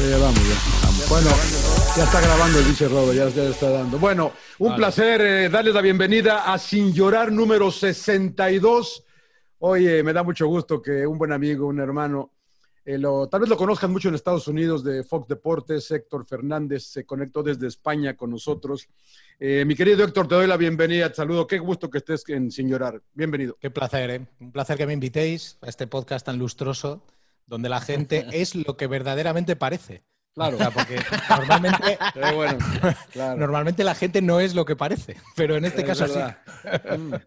Sí, vamos ya. Vamos. Bueno, ya está grabando el dice Rodo, ya, ya está dando. Bueno, un placer eh, darles la bienvenida a Sin Llorar número 62. Oye, me da mucho gusto que un buen amigo, un hermano, eh, lo- tal vez lo conozcan mucho en Estados Unidos de Fox Deportes, Héctor Fernández se conectó desde España con nosotros. Eh, mi querido Héctor, te doy la bienvenida, te saludo, qué gusto que estés en Sin Llorar. Bienvenido. Qué placer, ¿eh? Un placer que me invitéis a este podcast tan lustroso, donde la gente es lo que verdaderamente parece. Claro. O sea, porque normalmente, bueno, claro. normalmente la gente no es lo que parece, pero en este Es caso sí. verdad.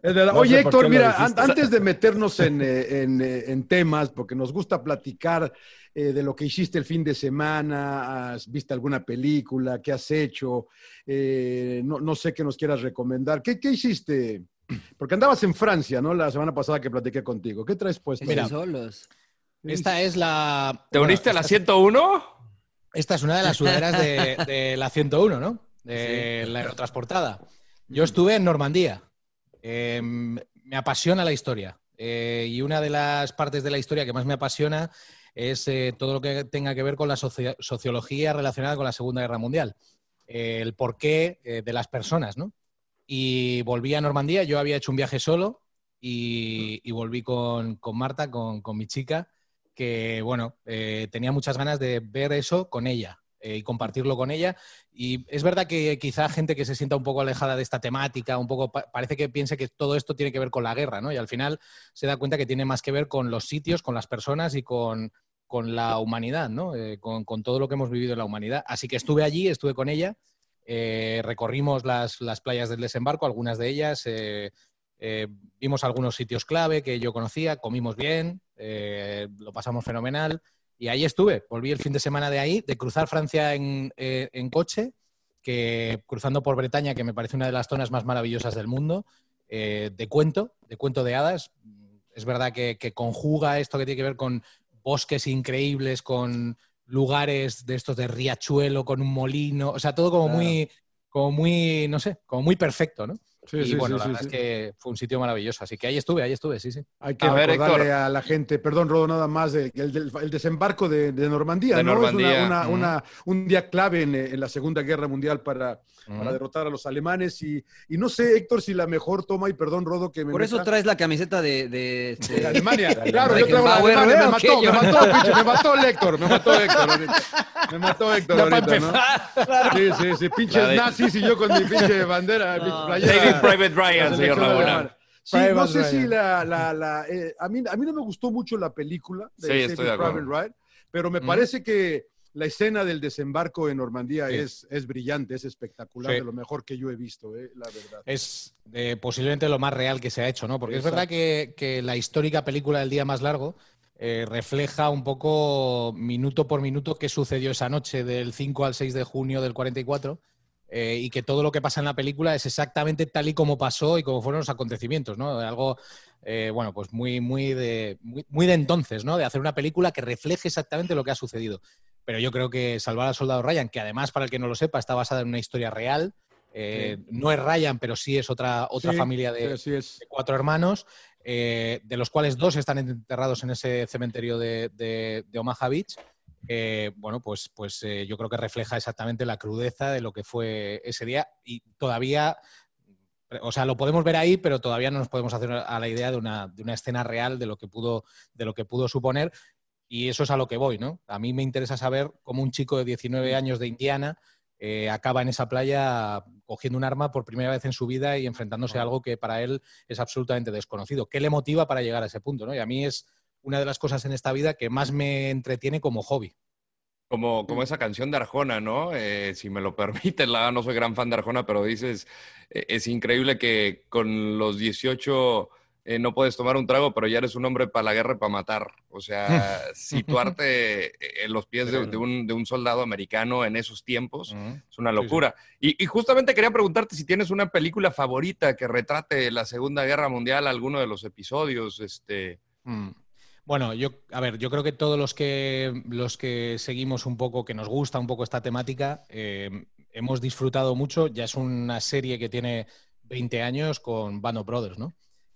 Es verdad. No Oye, Héctor, mira, an- antes de meternos en, eh, en, eh, en temas, porque nos gusta platicar eh, de lo que hiciste el fin de semana, has visto alguna película, qué has hecho, Eh, no, no sé qué nos quieras recomendar. ¿Qué, qué hiciste? Porque andabas en Francia, ¿no? La semana pasada que platiqué contigo. ¿Qué traes puesto? Mira, solos. Esta es la... ¿Te bueno, uniste a la esta- 101? Esta es una de las sudaderas de, de la 101, ¿no? De la aerotransportada. Yo estuve en Normandía. Eh, me apasiona la historia. Eh, y una de las partes de la historia que más me apasiona es eh, todo lo que tenga que ver con la soci- sociología relacionada con la Segunda Guerra Mundial. El porqué eh, de las personas, ¿no? Y volví a Normandía. Yo había hecho un viaje solo y, y volví con, con Marta, con, con mi chica que, bueno, eh, tenía muchas ganas de ver eso con ella eh, y compartirlo con ella. Y es verdad que quizá gente que se sienta un poco alejada de esta temática, un poco pa- parece que piense que todo esto tiene que ver con la guerra, ¿no? Y al final se da cuenta que tiene más que ver con los sitios, con las personas y con, con la humanidad, ¿no? Eh, con, con todo lo que hemos vivido en la humanidad. Así que estuve allí, estuve con ella, recorrimos las, las playas del desembarco, algunas de ellas, vimos algunos sitios clave que yo conocía, comimos bien, eh, lo pasamos fenomenal. Y ahí estuve, volví el fin de semana de ahí, de cruzar Francia en, eh, en coche, que cruzando por Bretaña, que me parece una de las zonas más maravillosas del mundo, eh, de cuento, de cuento de hadas. Es verdad que, que conjuga esto que tiene que ver con bosques increíbles, con lugares de estos de riachuelo, con un molino, o sea, todo como Claro. muy, como muy, no sé, como muy perfecto, ¿no? Sí, y sí, bueno, sí, la sí, verdad sí. es que fue un sitio maravilloso. Así que ahí estuve, ahí estuve, sí, sí. Hay que A ver, recordarle Héctor. a la gente, perdón, Rodo, nada más, de- el, del- el desembarco de, de Normandía, De ¿no? Normandía, Es una- una- ujú. una- un día clave en, en la Segunda Guerra Mundial para, para Ujú. derrotar a los alemanes. Y, y no sé, Héctor, si la mejor toma, y perdón, Rodo, que me Por eso meta- traes la camiseta de, de, de de- Alemania. Claro, yo traigo la Alemania. Me ¿o mató, me mató, pinche, me mató el Héctor, me mató Héctor. Me mató Héctor para ahorita, ¿no? Sí, sí, sí, pinches nazis y yo con mi pinche bandera, mi playera. Private Ryan, señor Laguna. Sí, Private no sé Ryan. si la, la, la eh, a, mí, a mí no me gustó mucho la película de Sí, estoy de. Private Ryan, pero me Ujú. parece que la escena del desembarco en Normandía Sí. es, es brillante, es espectacular, Sí. de lo mejor que yo he visto, eh, la verdad. es eh, posiblemente lo más real que se ha hecho, ¿no? Porque Exacto. es verdad que, que la histórica película del día más largo eh, refleja un poco minuto por minuto qué sucedió esa noche del 5 al 6 de junio del 44 eh, y que todo lo que pasa en la película es exactamente tal y como pasó y como fueron los acontecimientos, ¿no? Algo, eh, bueno, pues muy, muy, de, muy, muy de entonces, ¿no? De hacer una película que refleje exactamente lo que ha sucedido. Pero yo creo que Salvar al Soldado Ryan, que además, para el que no lo sepa, está basada en una historia real, eh, no es Ryan, pero sí es otra, otra Sí, familia de, sí, así es. de cuatro hermanos, de los cuales dos están enterrados en ese cementerio de, de- de Omaha Beach. Eh, bueno, pues, pues eh, yo creo que refleja exactamente la crudeza de lo que fue ese día y todavía, o sea, lo podemos ver ahí, pero todavía no nos podemos hacer a la idea de una, de una escena real de lo que pudo, de lo que pudo suponer. Y eso es a lo que voy, ¿no? A mí me interesa saber cómo un chico de 19 años de Indiana eh, acaba en esa playa cogiendo un arma por primera vez en su vida y enfrentándose a algo que para él es absolutamente desconocido. ¿Qué le motiva para llegar a ese punto? ¿no? Y a mí es una de las cosas en esta vida que más me entretiene como hobby. Como, como esa canción de Arjona, ¿no? Eh, si me lo permite, la, no soy gran fan de Arjona, pero dices, eh, es increíble que con los 18 eh, no puedes tomar un trago, pero ya eres un hombre para la guerra y para matar. O sea, situarte en los pies de, de, un, de, un, soldado americano en esos tiempos es una locura. Sí, sí. Y, y, justamente quería preguntarte si tienes una película favorita que retrate la Segunda Guerra Mundial, alguno de los episodios. Este... Mm. Bueno, yo, a ver, yo creo que todos los que, los que seguimos un poco, que nos gusta un poco esta temática, eh, hemos disfrutado mucho. Ya es una serie que tiene 20 años con Band of Brothers, ¿no?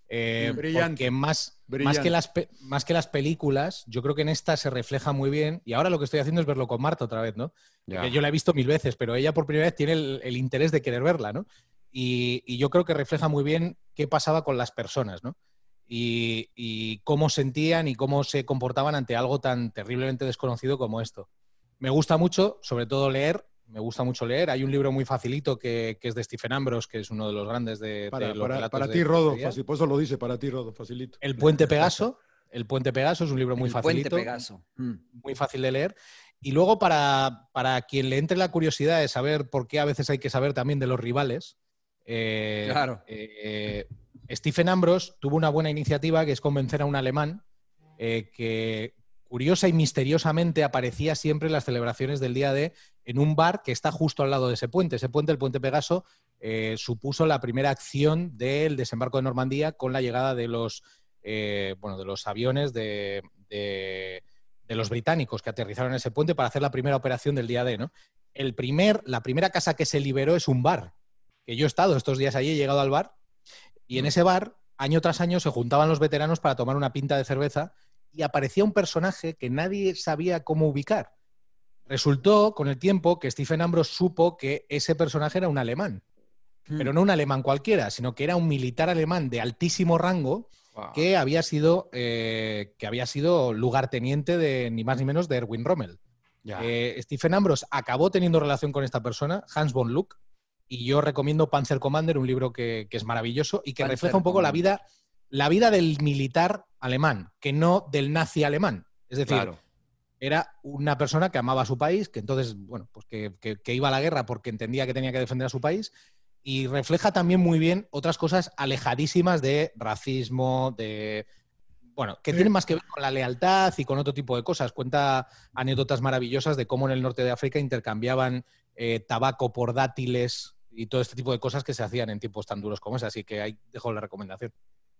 Eh, Brillante. Porque más, Brillante. más, que las, más que las películas, yo creo que en esta se refleja muy bien. Y ahora lo que estoy haciendo es verlo con Marta otra vez, ¿no? Ya. Yo la he visto mil veces, pero ella por primera vez tiene el, el interés de querer verla, ¿no? Y, y, yo creo que refleja muy bien qué pasaba con las personas, ¿no? Y, y, cómo sentían y cómo se comportaban ante algo tan terriblemente desconocido como esto. Me gusta mucho, sobre todo leer, me gusta mucho leer. Hay un libro muy facilito que, que es de Stephen Ambrose, que es uno de los grandes de, para, de los para, ti, Rodo, fácil, por eso lo dice, para ti, Rodo, facilito. El Puente Pegaso. El Puente Pegaso es un libro muy el facilito. Puente Pegaso. Mm. Muy fácil de leer. Y luego, para, para, quien le entre la curiosidad de saber por qué a veces hay que saber también de los rivales. Eh, claro. Eh, Stephen Ambrose tuvo una buena iniciativa que es convencer a un alemán eh, que curiosa y misteriosamente aparecía siempre en las celebraciones del día de en un bar que está justo al lado de ese puente. Ese puente, el puente Pegaso, eh, supuso la primera acción del desembarco de Normandía con la llegada de los, eh, bueno, de los aviones de, de, de, los británicos que aterrizaron en ese puente para hacer la primera operación del día de. ¿no? El primer, la primera casa que se liberó es un bar, que yo he estado estos días allí, he llegado al bar y en ese bar, año tras año, se juntaban los veteranos para tomar una pinta de cerveza y aparecía un personaje que nadie sabía cómo ubicar. Resultó con el tiempo que Stephen Ambrose supo que ese personaje era un alemán. Pero no un alemán cualquiera, sino que era un militar alemán de altísimo rango wow. que, había sido, eh, que había sido lugarteniente de ni más ni menos de Erwin Rommel. Eh, Stephen Ambrose acabó teniendo relación con esta persona, Hans von Luck, y yo recomiendo Panzer Commander, un libro que, que es maravilloso y que Panzer refleja un poco la vida, la vida del militar alemán, que no del nazi alemán. Es decir, claro. era una persona que amaba a su país, que entonces, bueno, pues que, que, que, iba a la guerra porque entendía que tenía que defender a su país. Y refleja también muy bien otras cosas alejadísimas de racismo, de. Bueno, que tienen más que ver con la lealtad y con otro tipo de cosas. Cuenta anécdotas maravillosas de cómo en el norte de África intercambiaban eh, tabaco por dátiles, y todo este tipo de cosas que se hacían en tiempos tan duros como ese. Así que ahí dejo la recomendación.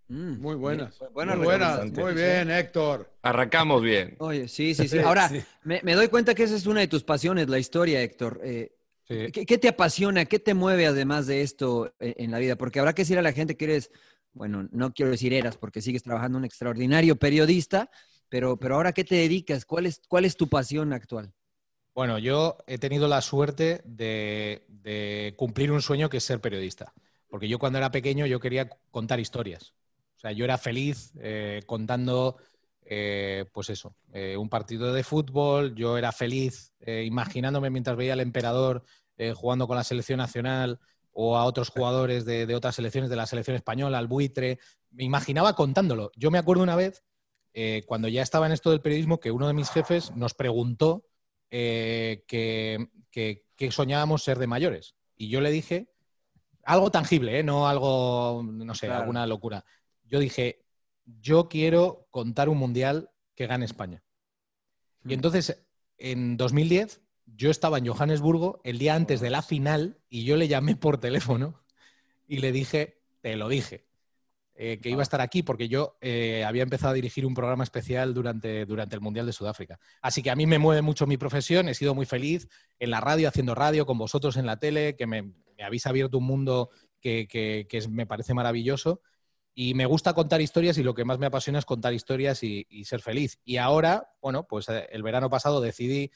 Mm, muy buenas. Buena muy buenas. Muy bien, Héctor. Arrancamos bien. Oye, sí, sí, sí. Ahora, sí. Me, me, doy cuenta que esa es una de tus pasiones, la historia, Héctor. Eh, sí. ¿qué, ¿qué, te apasiona? ¿Qué te mueve además de esto eh, en la vida? Porque habrá que decir a la gente que eres, bueno, no quiero decir eras porque sigues trabajando un extraordinario periodista, pero, pero ahora ¿qué te dedicas? ¿Cuál es, cuál es tu pasión actual? Bueno, yo he tenido la suerte de, cumplir un sueño que es ser periodista. Porque yo cuando era pequeño yo quería contar historias. O sea, yo era feliz eh, contando, eh, pues eso, eh, un partido de fútbol. Yo era feliz imaginándome mientras veía al emperador jugando con la selección nacional o a otros jugadores de, de, otras selecciones, de la selección española, al buitre. Me imaginaba contándolo. Yo me acuerdo una vez, cuando ya estaba en esto del periodismo, que uno de mis jefes nos preguntó eh, que, que, que, soñábamos ser de mayores. Y yo le dije algo tangible, ¿eh? no algo, no sé, claro. alguna locura. Yo dije, yo quiero contar un mundial que gane España. Mm. Y entonces, en 2010, yo estaba en Johannesburgo el día antes de la final y yo le llamé por teléfono y le dije, te lo dije eh, que iba a estar aquí porque yo eh, había empezado a dirigir un programa especial durante, durante el Mundial de Sudáfrica. Así que a mí me mueve mucho mi profesión, he sido muy feliz en la radio, haciendo radio, con vosotros en la tele, que me, me habéis abierto un mundo que, que, que es, me parece maravilloso. Y me gusta contar historias y lo que más me apasiona es contar historias y, y ser feliz. Y ahora, bueno, pues eh, el verano pasado decidí,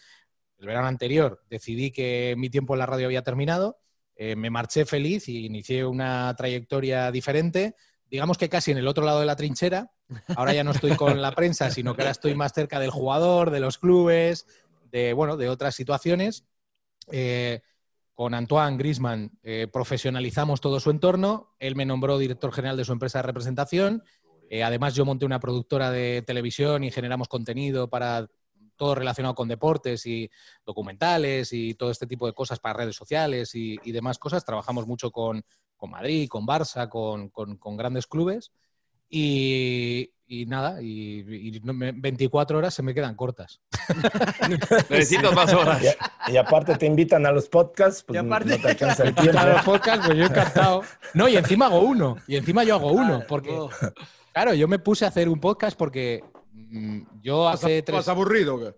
el verano anterior, decidí que mi tiempo en la radio había terminado, eh, me marché feliz y inicié una trayectoria diferente digamos que casi en el otro lado de la trinchera. Ahora ya no estoy con la prensa, sino que ahora estoy más cerca del jugador, de los clubes, de, bueno, de otras situaciones. Eh, con Antoine Grisman eh, profesionalizamos todo su entorno. Él me nombró director general de su empresa de representación. Eh, además, yo monté una productora de televisión y generamos contenido para todo relacionado con deportes y documentales y todo este tipo de cosas para redes sociales y, demás cosas. Trabajamos mucho con, Madrid, con Barça, con grandes clubes. Y, nada, y, 24 horas se me quedan cortas. Necesito más horas. Y, aparte te invitan a los podcasts, pues y aparte, no te alcanza el tiempo. A los podcasts, pues yo encantado. No, y encima hago uno, y encima yo hago uno, porque, claro, yo me puse a hacer un podcast porque mm, yo hace tres... ¿Más aburrido? ¿qué?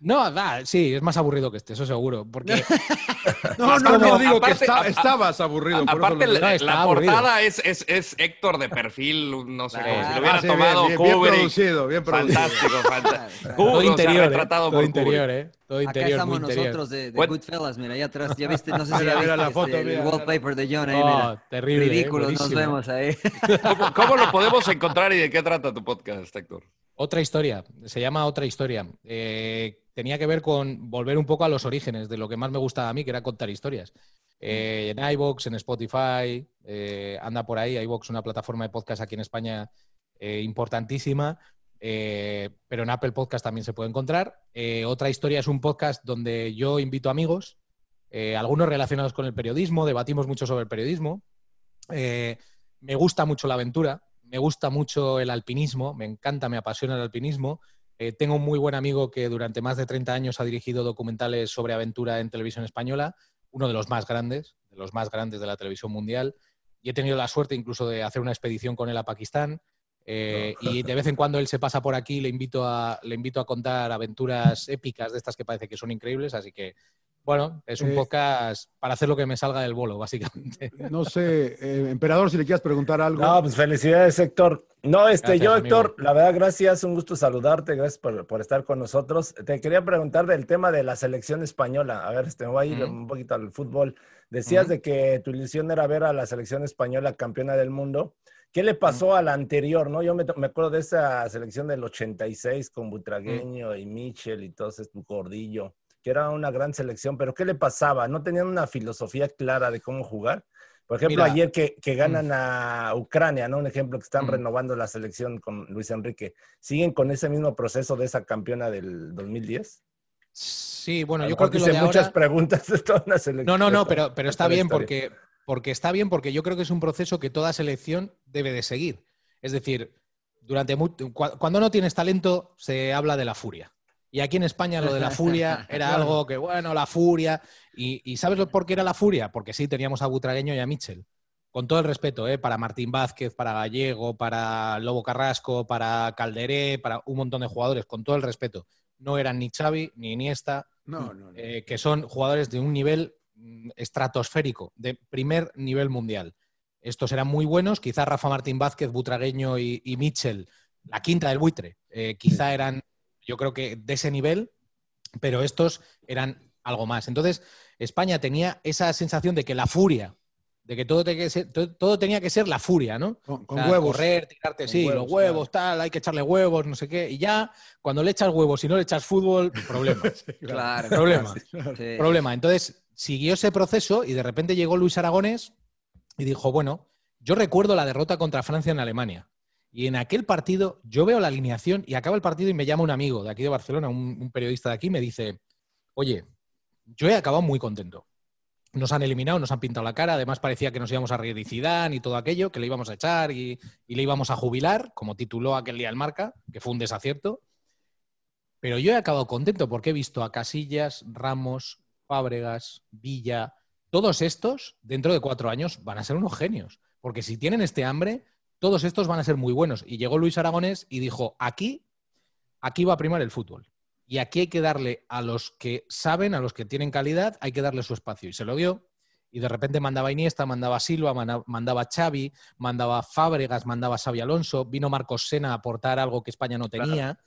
No, da, sí, es más aburrido que este, eso seguro. Porque... no, no, no, digo que estabas aburrido. aparte, la, portada es, es, es, Héctor de perfil, no sé, como si lo hubiera tomado bien, bien, producido, bien producido. Fantástico, fantástico. todo interior, eh, todo interior, ¿eh? Todo interior, Acá estamos nosotros de, de Goodfellas, mira, allá atrás, ya viste, no sé si ya viste la foto, este, el wallpaper de John ahí, mira. Oh, terrible, Ridículo, nos vemos ahí. ¿Cómo, ¿Cómo lo podemos encontrar y de qué trata tu podcast, Héctor? Otra historia, se llama Otra historia. Eh, tenía que ver con volver un poco a los orígenes de lo que más me gustaba a mí, que era contar historias. Eh, en iVoox, en Spotify, eh, anda por ahí. iVoox, una plataforma de podcast aquí en España importantísima, pero en Apple Podcast también se puede encontrar. otra historia es un podcast donde yo invito amigos, algunos relacionados con el periodismo, debatimos mucho sobre el periodismo. me gusta mucho la aventura, me gusta mucho el alpinismo, me encanta, me apasiona el alpinismo. Eh, tengo un muy buen amigo que durante más de 30 años ha dirigido documentales sobre aventura en televisión española, uno de los más grandes, de los más grandes de la televisión mundial. Y he tenido la suerte incluso de hacer una expedición con él a Pakistán. Eh, y de vez en cuando él se pasa por aquí, le invito, a, le invito a contar aventuras épicas de estas que parece que son increíbles. Así que bueno, es un eh, podcast para hacer lo que me salga del bolo, básicamente. No sé, eh, emperador, si le quieres preguntar algo. No, pues felicidades, Héctor. No, este, yo, Héctor, la verdad, gracias, un gusto saludarte, gracias por, estar con nosotros. Te quería preguntar del tema de la selección española. A ver, este, voy a ir un poquito al fútbol. Decías de que tu ilusión era ver a la selección española campeona del mundo. ¿Qué le pasó a la anterior, no? Yo me, acuerdo de esa selección del 86 con Butragueño y Michel y todo ese gordillo que era una gran selección, pero ¿qué le pasaba? ¿No tenían una filosofía clara de cómo jugar? Por ejemplo, ayer que, que, ganan mm. a Ucrania, ¿no? Un ejemplo que están mm. renovando la selección con Luis Enrique. ¿Siguen con ese mismo proceso de esa campeona del 2010? Sí, bueno, yo creo que hice muchas preguntas de toda una selección. No, no, no, pero, pero está bien porque, porque está bien porque yo creo que es un proceso que toda selección debe de seguir. Es decir, durante cuando no tienes talento se habla de la furia. Y aquí en España lo de la furia era algo que, bueno, la furia. Y, ¿sabes por qué era la furia? Porque sí, teníamos a Butragueño y a Mitchell. Con todo el respeto, ¿eh? para Martín Vázquez, para Gallego, para Lobo Carrasco, para Calderé, para un montón de jugadores, con todo el respeto. No eran ni Xavi ni Iniesta, eh, que son jugadores de un nivel mm, estratosférico, de primer nivel mundial. Estos eran muy buenos, quizá Rafa Martín Vázquez, Butragueño y, y Mitchell, la quinta del buitre, eh, quizá eran yo creo que de ese nivel, pero estos eran algo más. Entonces, España tenía esa sensación de que la furia, de que todo, tenía que ser, todo, tenía que ser la furia, ¿no? Con, huevos. Correr, tirarte, sí, los huevos, tal, hay que echarle huevos, no sé qué. Y ya, cuando le echas huevos y no le echas fútbol, problema. claro. Problema. Problema. Entonces, siguió ese proceso y de repente llegó Luis Aragones y dijo, bueno, yo recuerdo la derrota contra Francia en Alemania. Y en aquel partido, yo veo la alineación y acaba el partido y me llama un amigo de aquí de Barcelona, un, periodista de aquí, me dice, oye, yo he acabado muy contento. Nos han eliminado, nos han pintado la cara, además parecía que nos íbamos a reír y todo aquello, que le íbamos a echar y, y le íbamos a jubilar, como tituló aquel día el marca, que fue un desacierto. Pero yo he acabado contento porque he visto a Casillas, Ramos, Fábregas, Villa, todos estos, dentro de cuatro años, van a ser unos genios. Porque si tienen este hambre, todos estos van a ser muy buenos. Y llegó Luis Aragonés y dijo, aquí, aquí va a primar el fútbol. Y aquí hay que darle a los que saben, a los que tienen calidad, hay que darle su espacio. Y se lo dio. Y de repente mandaba Iniesta, mandaba Silva, mandaba Xavi, mandaba Fábregas, mandaba Xavi Alonso, vino Marcos Sena a aportar algo que España no tenía.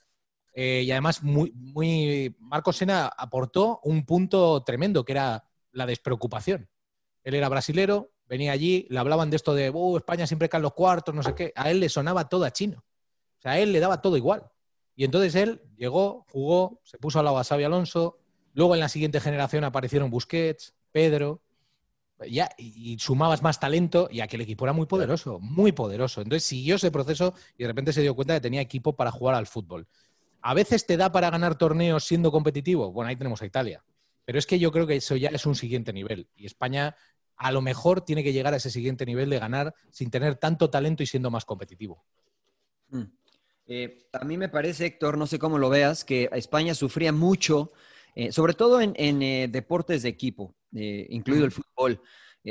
Eh, y además, muy, muy, Marcos Sena aportó un punto tremendo, que era la despreocupación. Él era brasilero, venía allí, le hablaban de esto de, uh, España siempre cae en los cuartos, no sé qué. A él le sonaba todo a chino. O sea, a él le daba todo igual. Y entonces él llegó, jugó, se puso al lado a Xavi Alonso. Luego en la siguiente generación aparecieron Busquets, Pedro. Ya, y, y sumabas más talento y aquel equipo era muy poderoso, muy poderoso. Entonces siguió ese proceso y de repente se dio cuenta de que tenía equipo para jugar al fútbol. A veces te da para ganar torneos siendo competitivo. Bueno, ahí tenemos a Italia. Pero es que yo creo que eso ya es un siguiente nivel. Y España a lo mejor tiene que llegar a ese siguiente nivel de ganar sin tener tanto talento y siendo más competitivo. Mm. Eh, a mí me parece, Héctor, no sé cómo lo veas, que España sufría mucho, eh, sobre todo en, en eh, deportes de equipo, incluido el fútbol,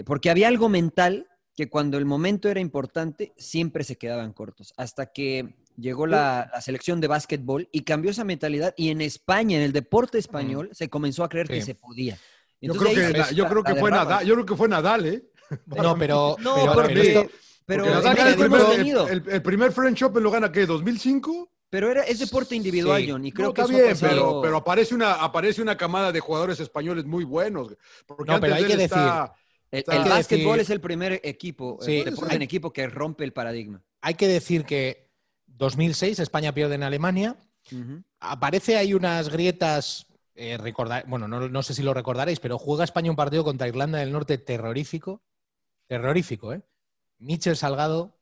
porque había algo mental que cuando el momento era importante siempre se quedaban cortos, hasta que llegó la, la selección de básquetbol y cambió esa mentalidad y en España, en el deporte español, se comenzó a creer que se podía. Yo creo, ahí que, yo creo que fue. Nadal, yo creo que fue Nadal, ¿eh? No, pero, No, pero- porque- Porque Nadal el primer, el, el- el primer French Open lo gana, ¿qué? ¿2005? Pero era, es deporte individual, Sí. John, y creo No, que está eso ha bien, pasado- pero, pero aparece, una, aparece una camada de jugadores españoles muy buenos. Porque No, antes pero hay de él que está- El, está- el que básquetbol decir- es el primer equipo, Sí, el deporte hay- en equipo que rompe el paradigma. hay que decir que 2006 España pierde en Alemania. Aparece hay unas grietas, eh, recordar- bueno, no, no sé si lo recordaréis, pero juega España un partido contra Irlanda del Norte terrorífico. Terrorífico, ¿eh? Michel Salgado,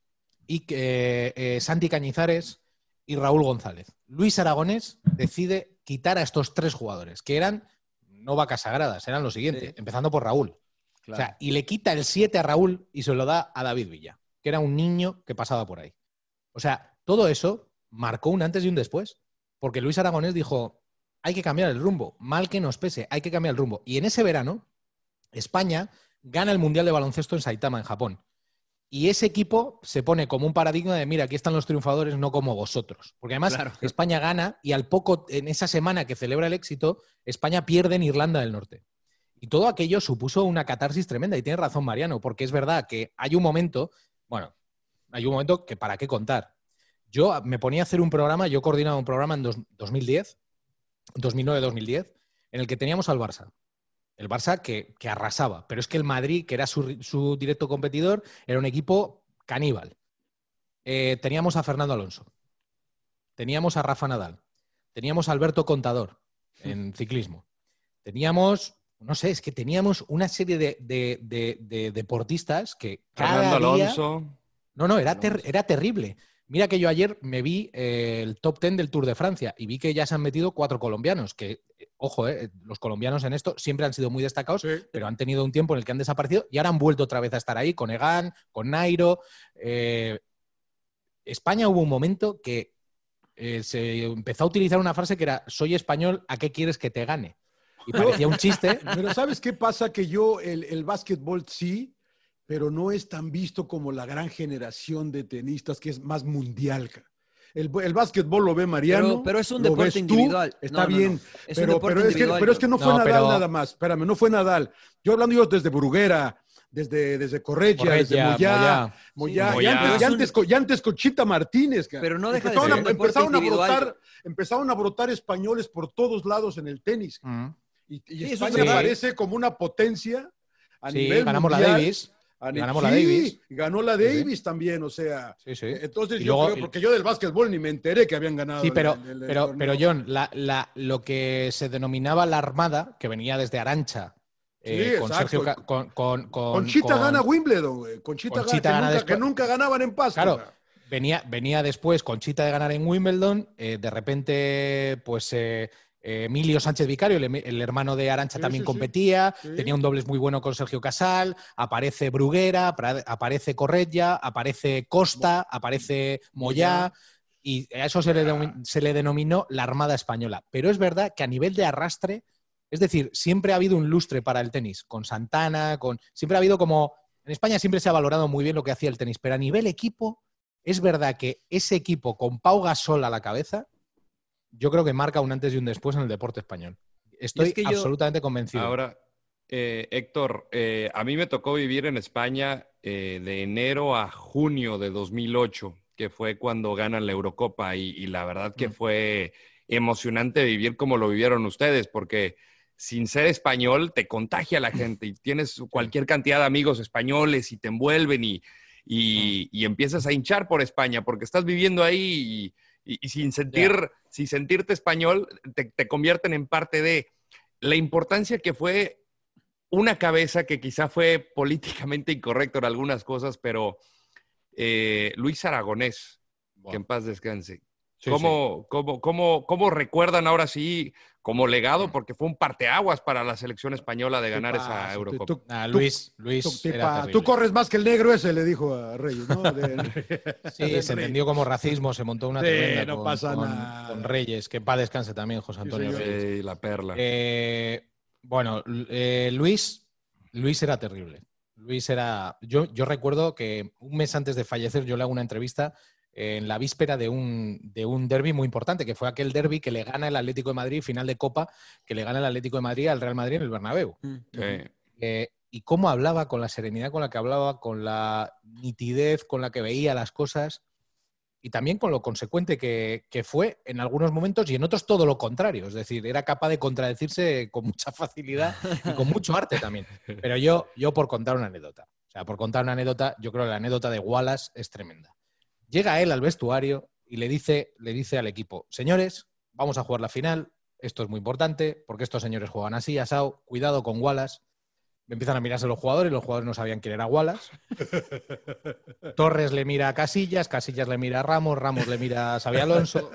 y, eh, eh, Santi Cañizares y Raúl González. Luis Aragonés decide quitar a estos tres jugadores, que eran no vacas sagradas, eran lo siguiente, empezando por Raúl. O sea, y le quita el 7 a Raúl y se lo da a David Villa, que era un niño que pasaba por ahí. O sea, todo eso marcó un antes y un después, porque Luis Aragonés dijo, hay que cambiar el rumbo, mal que nos pese, hay que cambiar el rumbo. Y en ese verano, España gana el Mundial de Baloncesto en Saitama, en Japón. Y ese equipo se pone como un paradigma de, mira, aquí están los triunfadores, no como vosotros. Porque además Claro. España gana y al poco, en esa semana que celebra el éxito, España pierde en Irlanda del Norte. Y todo aquello supuso una catarsis tremenda. Y tiene razón Mariano, porque es verdad que hay un momento, bueno, hay un momento que para qué contar. Yo me ponía a hacer un programa, yo coordinaba un programa en dos- 2010, 2009-2010, en el que teníamos al Barça. El Barça que, que arrasaba, pero es que el Madrid, que era su, su directo competidor, era un equipo caníbal. Eh, teníamos a Fernando Alonso, teníamos a Rafa Nadal, teníamos a Alberto Contador en ciclismo, teníamos, no sé, es que teníamos una serie de, de- de- de deportistas que cada Fernando día- Alonso. no, no, era, ter- era terrible. Mira que yo ayer me vi eh, el top 10 del Tour de Francia y vi que ya se han metido cuatro colombianos, que, eh, ojo, eh, los colombianos en esto siempre han sido muy destacados, pero han tenido un tiempo en el que han desaparecido y ahora han vuelto otra vez a estar ahí con Egan, con Nairo. eh, España hubo un momento que se empezó a utilizar una frase que era, soy español, ¿a qué quieres que te gane? Y parecía un chiste. Pero ¿sabes qué pasa? Que yo, el, el básquetbol sí, pero no es tan visto como la gran generación de tenistas que es más mundial. El, el básquetbol lo ve Mariano. Pero- pero es un lo deporte ves tú, individual. Está No, bien. no. Es un pero, es que, individual, pero es que no fue No, Nadal pero- nada más. Espérame, no fue Nadal. Yo hablando yo desde Bruguera, desde, desde Corregia, Corregia, desde Moyá, Moyá. Moyá, Sí, y, Moyá. antes, y antes y antes Conchita Martínez. Pero no deja de empezaron, ser a, empezaron, a brotar, empezaron a brotar españoles por todos lados en el tenis. Y, y Sí, España aparece como una potencia a Sí, nivel ganamos la. Davis. A ni- ganamos la Davis. ganó la sí. Davis también, o sea. Sí, sí. Entonces yo creo, porque yo del básquetbol ni me enteré que habían ganado. Sí, pero, el- el- el pero, pero John, la- la- lo que se denominaba la Armada, que venía desde Arancha, eh, Sí, con. Sergio con, con- con- Conchita con- gana Wimbledon, güey. Conchita, Conchita gana, gana que, nunca, después- que nunca ganaban en Pasto. Claro, venía, venía después Conchita de ganar en Wimbledon, eh, de repente, pues eh, Emilio Sánchez Vicario, el, el hermano de Arancha, Sí, también sí, competía, Sí. tenía un dobles muy bueno con Sergio Casal, aparece Bruguera, aparece Corretja, aparece Costa, aparece Moyá. Y a eso se le, se le denominó la Armada Española. Pero es verdad que a nivel de arrastre, es decir, siempre ha habido un lustre para el tenis, con Santana, con. Siempre ha habido como. En España siempre se ha valorado muy bien lo que hacía el tenis, pero a nivel equipo, es verdad que ese equipo con Pau Gasol a la cabeza, yo creo que marca un antes y un después en el deporte español. Estoy es que yo- absolutamente convencido. Ahora, eh, Héctor, eh, a mí me tocó vivir en España eh, de enero a junio de 2008, que fue cuando ganan la Eurocopa y, y la verdad que Mm. fue emocionante vivir como lo vivieron ustedes, porque sin ser español, te contagia a la gente y tienes cualquier cantidad de amigos españoles y te envuelven y, y, empiezas a hinchar por España porque estás viviendo ahí y, sin, sentir, sin sentirte español, te, te convierten en parte de la importancia que fue una cabeza que quizá fue políticamente incorrecto en algunas cosas, pero eh, Luis Aragonés, que en paz descanse. ¿Cómo, Cómo, recuerdan ahora sí como legado? Porque fue un parteaguas para la selección española de ganar esa Eurocopa. Ah, Luis, Luis. Tú, corres más que el negro ese, le dijo a Reyes, ¿no? sí, se entendió como racismo, se montó una tremenda no pasa nada. con, Reyes. Que paz descanse también, José Antonio sí, la perla. Eh, bueno, eh, Luis, Luis era terrible. Luis era. Yo, yo recuerdo que un mes antes de fallecer yo le hago una entrevista en la víspera de un, de un derby muy importante, que fue aquel derby que le gana el Atlético de Madrid, final de Copa, que le gana el Atlético de Madrid al Real Madrid en el Bernabéu. Mm. Eh, y cómo hablaba, con la serenidad con la que hablaba, con la nitidez con la que veía las cosas y también con lo consecuente que, fue en algunos momentos y en otros todo lo contrario. Es decir, era capaz de contradecirse con mucha facilidad y con mucho arte también. Pero yo, yo por contar una anécdota. O sea, por contar una anécdota, yo creo que la anécdota de Wallace es tremenda. Llega él al vestuario y le dice, le dice al equipo, señores, vamos a jugar la final, esto es muy importante, porque estos señores juegan así, asado, cuidado con Wallace, empiezan a mirarse los jugadores y los jugadores no sabían quién era Wallace. Torres le mira a Casillas, Casillas le mira a Ramos, Ramos le mira a Xavi Alonso,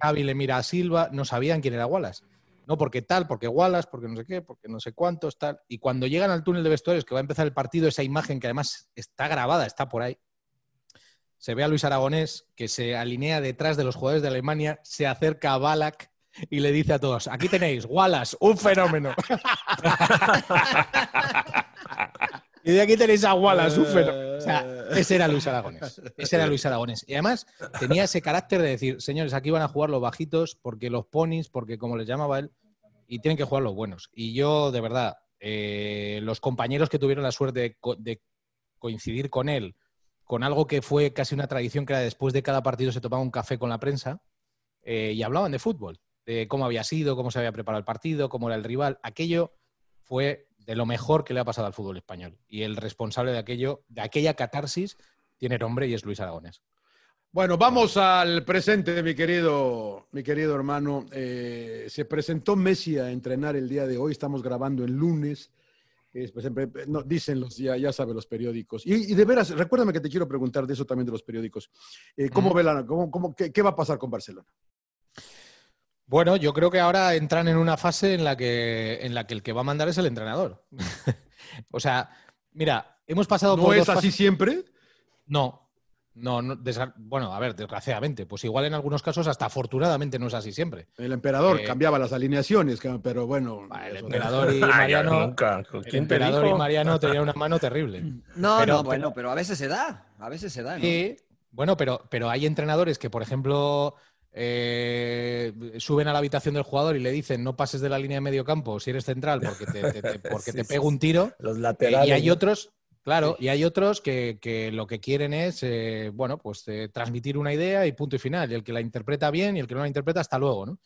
Javi le mira a Silva, no sabían quién era Wallace. No porque tal, porque Wallace, porque no sé qué, porque no sé cuántos, tal. Y cuando llegan al túnel de vestuarios, que va a empezar el partido, esa imagen que además está grabada, está por ahí, se ve a Luis Aragonés que se alinea detrás de los jugadores de Alemania, se acerca a Balak y le dice a todos, aquí tenéis, Wallace, un fenómeno. y de aquí tenéis a Wallace, un fenómeno. O sea, ese era Luis Aragonés. Ese era Luis Aragonés. Y además tenía ese carácter de decir, señores, aquí van a jugar los bajitos, porque los ponis, porque como les llamaba él, y tienen que jugar los buenos. Y yo, de verdad, eh, los compañeros que tuvieron la suerte de, coincidir con él, con algo que fue casi una tradición, que era después de cada partido se tomaba un café con la prensa eh, y hablaban de fútbol de cómo había sido, cómo se había preparado el partido, cómo era el rival. Aquello fue de lo mejor que le ha pasado al fútbol español. Y el responsable de aquello, de aquella catarsis, tiene nombre y es Luis Aragones. Bueno, vamos al presente, mi querido, mi querido hermano. Eh, se presentó Messi a entrenar el día de hoy. Estamos grabando el lunes. Pues, no, dicen los, ya, ya sabe los periódicos. Y, de veras, recuérdame que te quiero preguntar de eso también de los periódicos. Eh, ¿Cómo ve la, cómo, cómo, qué, va a pasar con Barcelona? Bueno, yo creo que ahora entran en una fase en la que, en la que el que va a mandar es el entrenador. o sea, mira, hemos pasado ¿No es así siempre? No. No, bueno, a ver, desgraciadamente, pues igual en algunos casos hasta afortunadamente no es así siempre. El emperador eh, cambiaba las alineaciones, pero bueno. El emperador y Mariano, el emperador y Mariano tenían una mano terrible. No, no, bueno, pero a veces se da, a veces se da. ¿no? Sí, bueno, pero, pero hay entrenadores que, por ejemplo, eh, suben a la habitación del jugador y le dicen no pases de la línea de medio campo si eres central porque te, porque te pega un tiro. Los laterales. y hay otros, claro, y hay otros que, lo que quieren es, eh, bueno, pues eh, transmitir una idea y punto y final. Y el que la interpreta bien y el que no la interpreta, hasta luego, ¿no?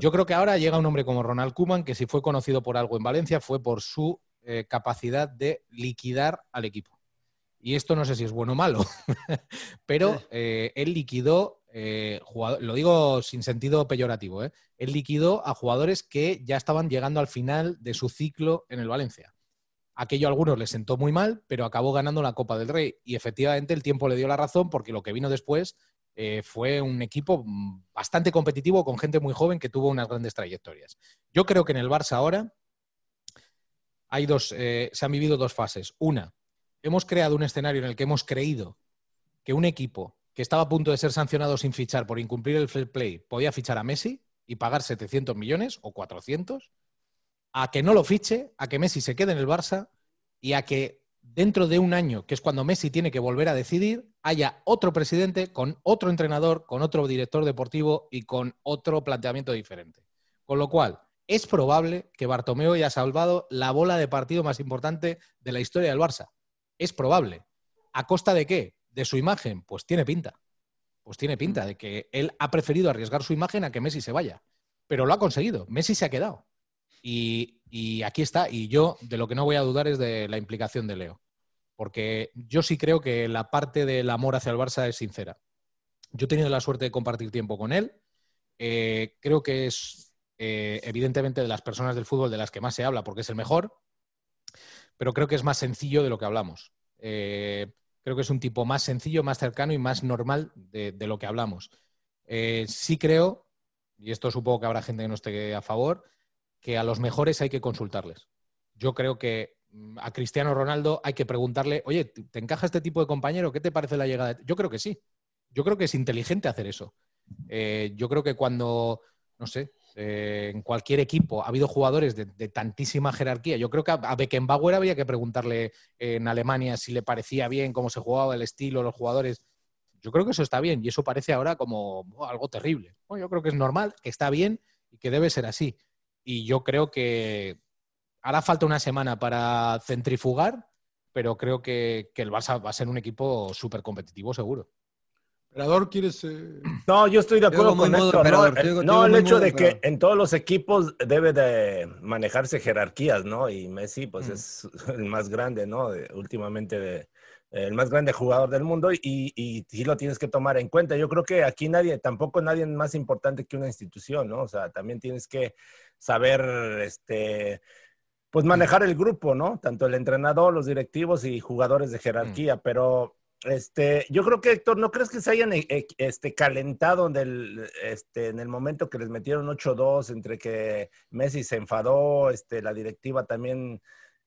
Yo creo que ahora llega un hombre como Ronald Koeman, que si fue conocido por algo en Valencia fue por su capacidad de liquidar al equipo. Y esto no sé si es bueno o malo, pero él liquidó eh, lo digo sin sentido peyorativo, ¿eh? él liquidó a jugadores que ya estaban llegando al final de su ciclo en el Valencia. Aquello a algunos les sentó muy mal, pero acabó ganando la Copa del Rey. Y efectivamente el tiempo le dio la razón porque lo que vino después eh, fue un equipo bastante competitivo con gente muy joven que tuvo unas grandes trayectorias. Yo creo que en el Barça ahora hay dos, se han vivido dos fases. Una, hemos creado un escenario en el que hemos creído que un equipo que estaba a punto de ser sancionado sin fichar por incumplir el fair play, podía fichar a Messi y pagar 700 millones o 400, a que no lo fiche, a que Messi se quede en el Barça y a que dentro de un año, que es cuando Messi tiene que volver a decidir, haya otro presidente con otro entrenador, con otro director deportivo y con otro planteamiento diferente. Con lo cual, es probable que Bartomeu haya salvado la bola de partido más importante de la historia del Barça. Es probable. ¿A costa de qué? de su imagen, pues tiene pinta. Pues tiene pinta de que él ha preferido arriesgar su imagen a que Messi se vaya. Pero lo ha conseguido. Messi se ha quedado. Y, aquí está. Y yo de lo que no voy a dudar es de la implicación de Leo. Porque yo sí creo que la parte del amor hacia el Barça es sincera. Yo he tenido la suerte de compartir tiempo con él. Eh, creo que es eh, evidentemente de las personas del fútbol de las que más se habla porque es el mejor, pero creo que es más sencillo de lo que hablamos. Eh, creo que es un tipo más sencillo, más cercano y más normal de, de lo que hablamos. sí creo, y esto supongo que habrá gente que no esté a favor, que a los mejores hay que consultarles. Yo creo que mm, a Cristiano Ronaldo hay que preguntarle, oye, ¿te encaja este tipo de compañero? ¿Qué te parece la llegada? Yo creo que sí. Yo creo que es inteligente hacer eso. Eh, yo creo que cuando, no sé, eh, en cualquier equipo ha habido jugadores de, tantísima jerarquía. Yo creo que a, Beckenbauer había que preguntarle en Alemania si le parecía bien cómo se jugaba el estilo, los jugadores. Yo creo que eso está bien y eso parece ahora como algo terrible. yo creo que es normal, que está bien y que debe ser así. Y yo creo que hará falta una semana para centrifugar, pero creo que, que el Barça va a ser un equipo súper competitivo seguro. ¿quieres...? Eh? No, yo estoy de acuerdo con Héctor. no, el hecho de que en todos los equipos debe de manejarse jerarquías, ¿no? Y Messi, pues, mm. es el más grande, ¿no? últimamente, de, el más grande jugador del mundo y, y, sí lo tienes que tomar en cuenta. Yo creo que aquí nadie, tampoco nadie es más importante que una institución, ¿no? O sea, también tienes que saber, este pues manejar el grupo, ¿no? Tanto el entrenador, los directivos y jugadores de jerarquía, mm. pero este, yo creo que Héctor, ¿no crees que se hayan eh, este, calentado en este, en el momento que les metieron 8-2, entre que Messi se enfadó, este, la directiva también,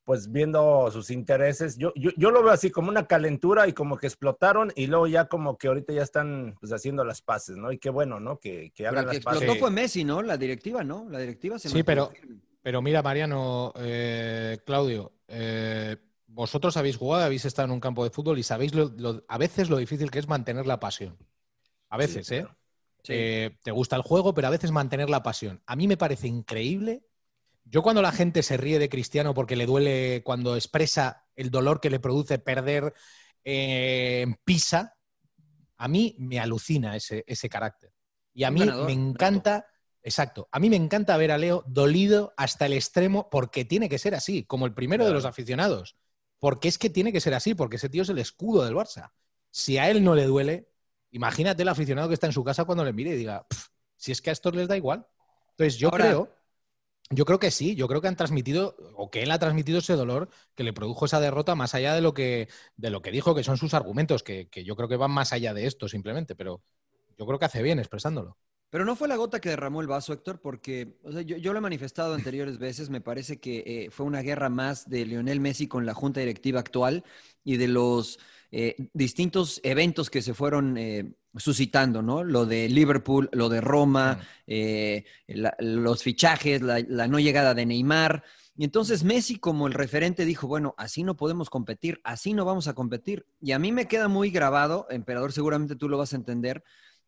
pues viendo sus intereses? Yo, yo, lo veo así como una calentura y como que explotaron y luego ya como que ahorita ya están pues, haciendo las paces, ¿no? Y qué bueno, ¿no? Que, que hagan las paces. explotó fue Messi, ¿no? La directiva, ¿no? La directiva se Sí, pero, pero mira, Mariano, eh, Claudio, eh, vosotros habéis jugado, habéis estado en un campo de fútbol y sabéis a veces lo difícil que es mantener la pasión. A veces, ¿eh? ¿eh? Te gusta el juego, pero a veces mantener la pasión. A mí me parece increíble. Yo cuando la gente se ríe de Cristiano porque le duele, cuando expresa el dolor que le produce perder eh, en Pisa, a mí me alucina ese, carácter. Y a mí me encanta... Exacto. A mí me encanta ver a Leo dolido hasta el extremo porque tiene que ser así, como el primero de los aficionados. Porque es que tiene que ser así, porque ese tío es el escudo del Barça. Si a él no le duele, imagínate el aficionado que está en su casa cuando le mire y diga, si es que a estos les da igual. Entonces yo creo, yo creo que sí, yo creo que han transmitido, o que él ha transmitido ese dolor que le produjo esa derrota más allá de lo que, de lo que dijo, que son sus argumentos, que, que yo creo que van más allá de esto simplemente, pero yo creo que hace bien expresándolo. Pero no fue la gota que derramó el vaso, Héctor, porque yo, lo he manifestado anteriores veces, me parece que eh, fue una guerra más de Lionel Messi con la junta directiva actual y de los eh, distintos eventos que se fueron eh, suscitando, ¿no? Lo de Liverpool, lo de Roma, los fichajes, la, la no llegada de Neymar. Y entonces Messi como el referente dijo, bueno, así no podemos competir, así no vamos a competir. Y a mí me queda muy grabado, emperador, seguramente tú lo vas a entender,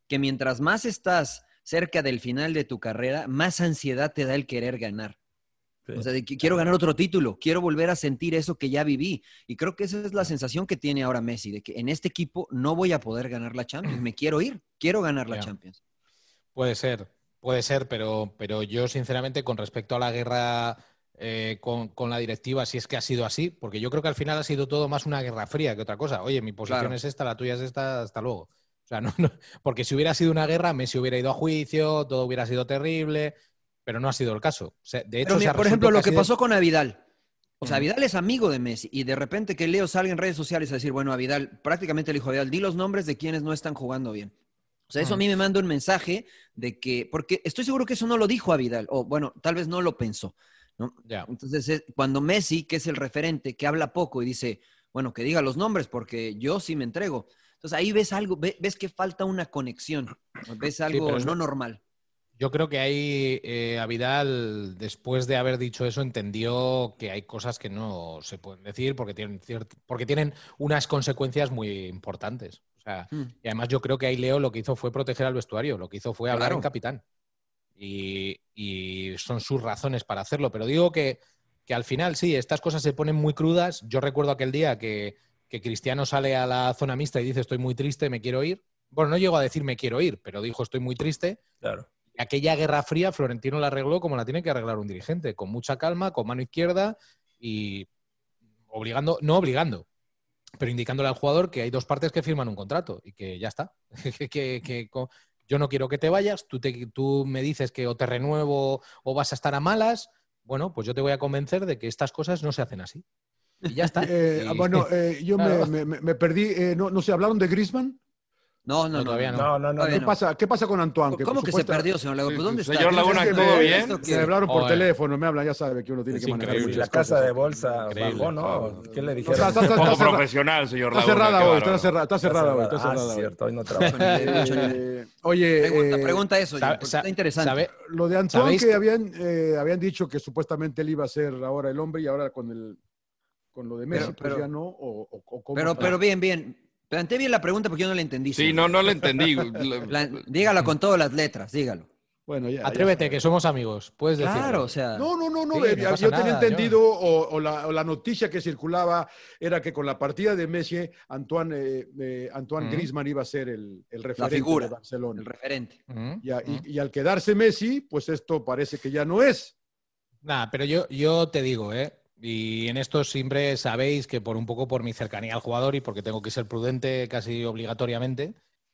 que mientras más estás cerca del final de tu carrera, más ansiedad te da el querer ganar. O sea, de que quiero ganar otro título, quiero volver a sentir eso que ya viví. Y creo que esa es la sensación que tiene ahora Messi, de que en este equipo no voy a poder ganar la Champions, me quiero ir, quiero ganar la Champions. Puede ser, puede ser, pero, pero yo sinceramente con respecto a la guerra eh, con, la directiva, si es que ha sido así, porque yo creo que al final ha sido todo más una guerra fría que otra cosa. Oye, mi posición es esta, la tuya es esta, hasta luego. O sea, no, porque si hubiera sido una guerra, Messi hubiera ido a juicio, todo hubiera sido terrible, pero no ha sido el caso. de hecho, por ejemplo, lo que pasó con Avidal. O sea, Avidal es amigo de Messi y de repente que Leo salga en redes sociales a decir, bueno, Avidal, prácticamente le dijo a Avidal, di los nombres de quienes no están jugando bien. O sea, eso a mí me manda un mensaje de que, porque estoy seguro que eso no lo dijo Avidal, o bueno, tal vez no lo pensó. ¿no? Entonces, cuando Messi, que es el referente, que habla poco y dice, bueno, que diga los nombres, porque yo sí me entrego. Entonces ahí ves algo, ves que falta una conexión, ves algo no normal. Yo creo que ahí eh, Avidal, después de haber dicho eso, entendió que hay cosas que no se pueden decir porque tienen, porque tienen unas consecuencias muy importantes. Mm. Y además yo creo que ahí Leo lo que hizo fue proteger al vestuario, lo que hizo fue hablar en capitán. Y, y, son sus razones para hacerlo. Pero digo que, que al final sí, estas cosas se ponen muy crudas. Yo recuerdo aquel día que, que Cristiano sale a la zona mixta y dice estoy muy triste, me quiero ir. Bueno, no llegó a decir me quiero ir, pero dijo estoy muy triste. Claro. Aquella guerra fría Florentino la arregló como la tiene que arreglar un dirigente, con mucha calma, con mano izquierda y obligando, no obligando, pero indicándole al jugador que hay dos partes que firman un contrato y que ya está. que, yo no quiero que te vayas, tú, te, tú me dices que o te renuevo o vas a estar a malas, bueno, pues yo te voy a convencer de que estas cosas no se hacen así. Y ya está. Eh, bueno, eh, yo me, perdí, eh, no, no sé, ¿hablaron de Grisman? No, no, no, todavía no. no, no, ¿Qué, Pasa, ¿Qué pasa con Antoine? ¿Cómo que, se perdió, señor Laguna? ¿Pues ¿Dónde está? Señor Laguna, ¿todo bien? Me hablaron por teléfono, me hablan, ya sabe que uno tiene que manejar La casa de bolsa bajó, ¿no? ¿Qué le dijeron? Está, está, está, profesional, señor Laguna. Está cerrada hoy, está cerrada, está cerrada hoy. Está cerrada ah, cierto, hoy no trabaja. Eh, oye... Pregunta, eh, pregunta eso, está interesante. Lo de Antoine que habían, eh, habían dicho que supuestamente él iba a ser ahora el hombre y ahora con el con lo de Messi, pues ya no, o, pero, pero bien, bien. Planté bien la pregunta porque yo no la entendí. Sí, no, no la entendí. dígalo con todas las letras, dígalo. Bueno, ya, Atrévete, que somos amigos. Puedes decir. Claro, o sea. No, no, no, no. yo tenía entendido, o, la, noticia que circulaba era que con la partida de Messi, Antoine, eh, eh, Antoine Griezmann iba a ser el, el referente figura, de Barcelona. El referente. y, y, al quedarse Messi, pues esto parece que ya no es. Nada, pero yo, yo te digo, ¿eh? Y en esto siempre sabéis que por un poco por mi cercanía al jugador y porque tengo que ser prudente casi obligatoriamente,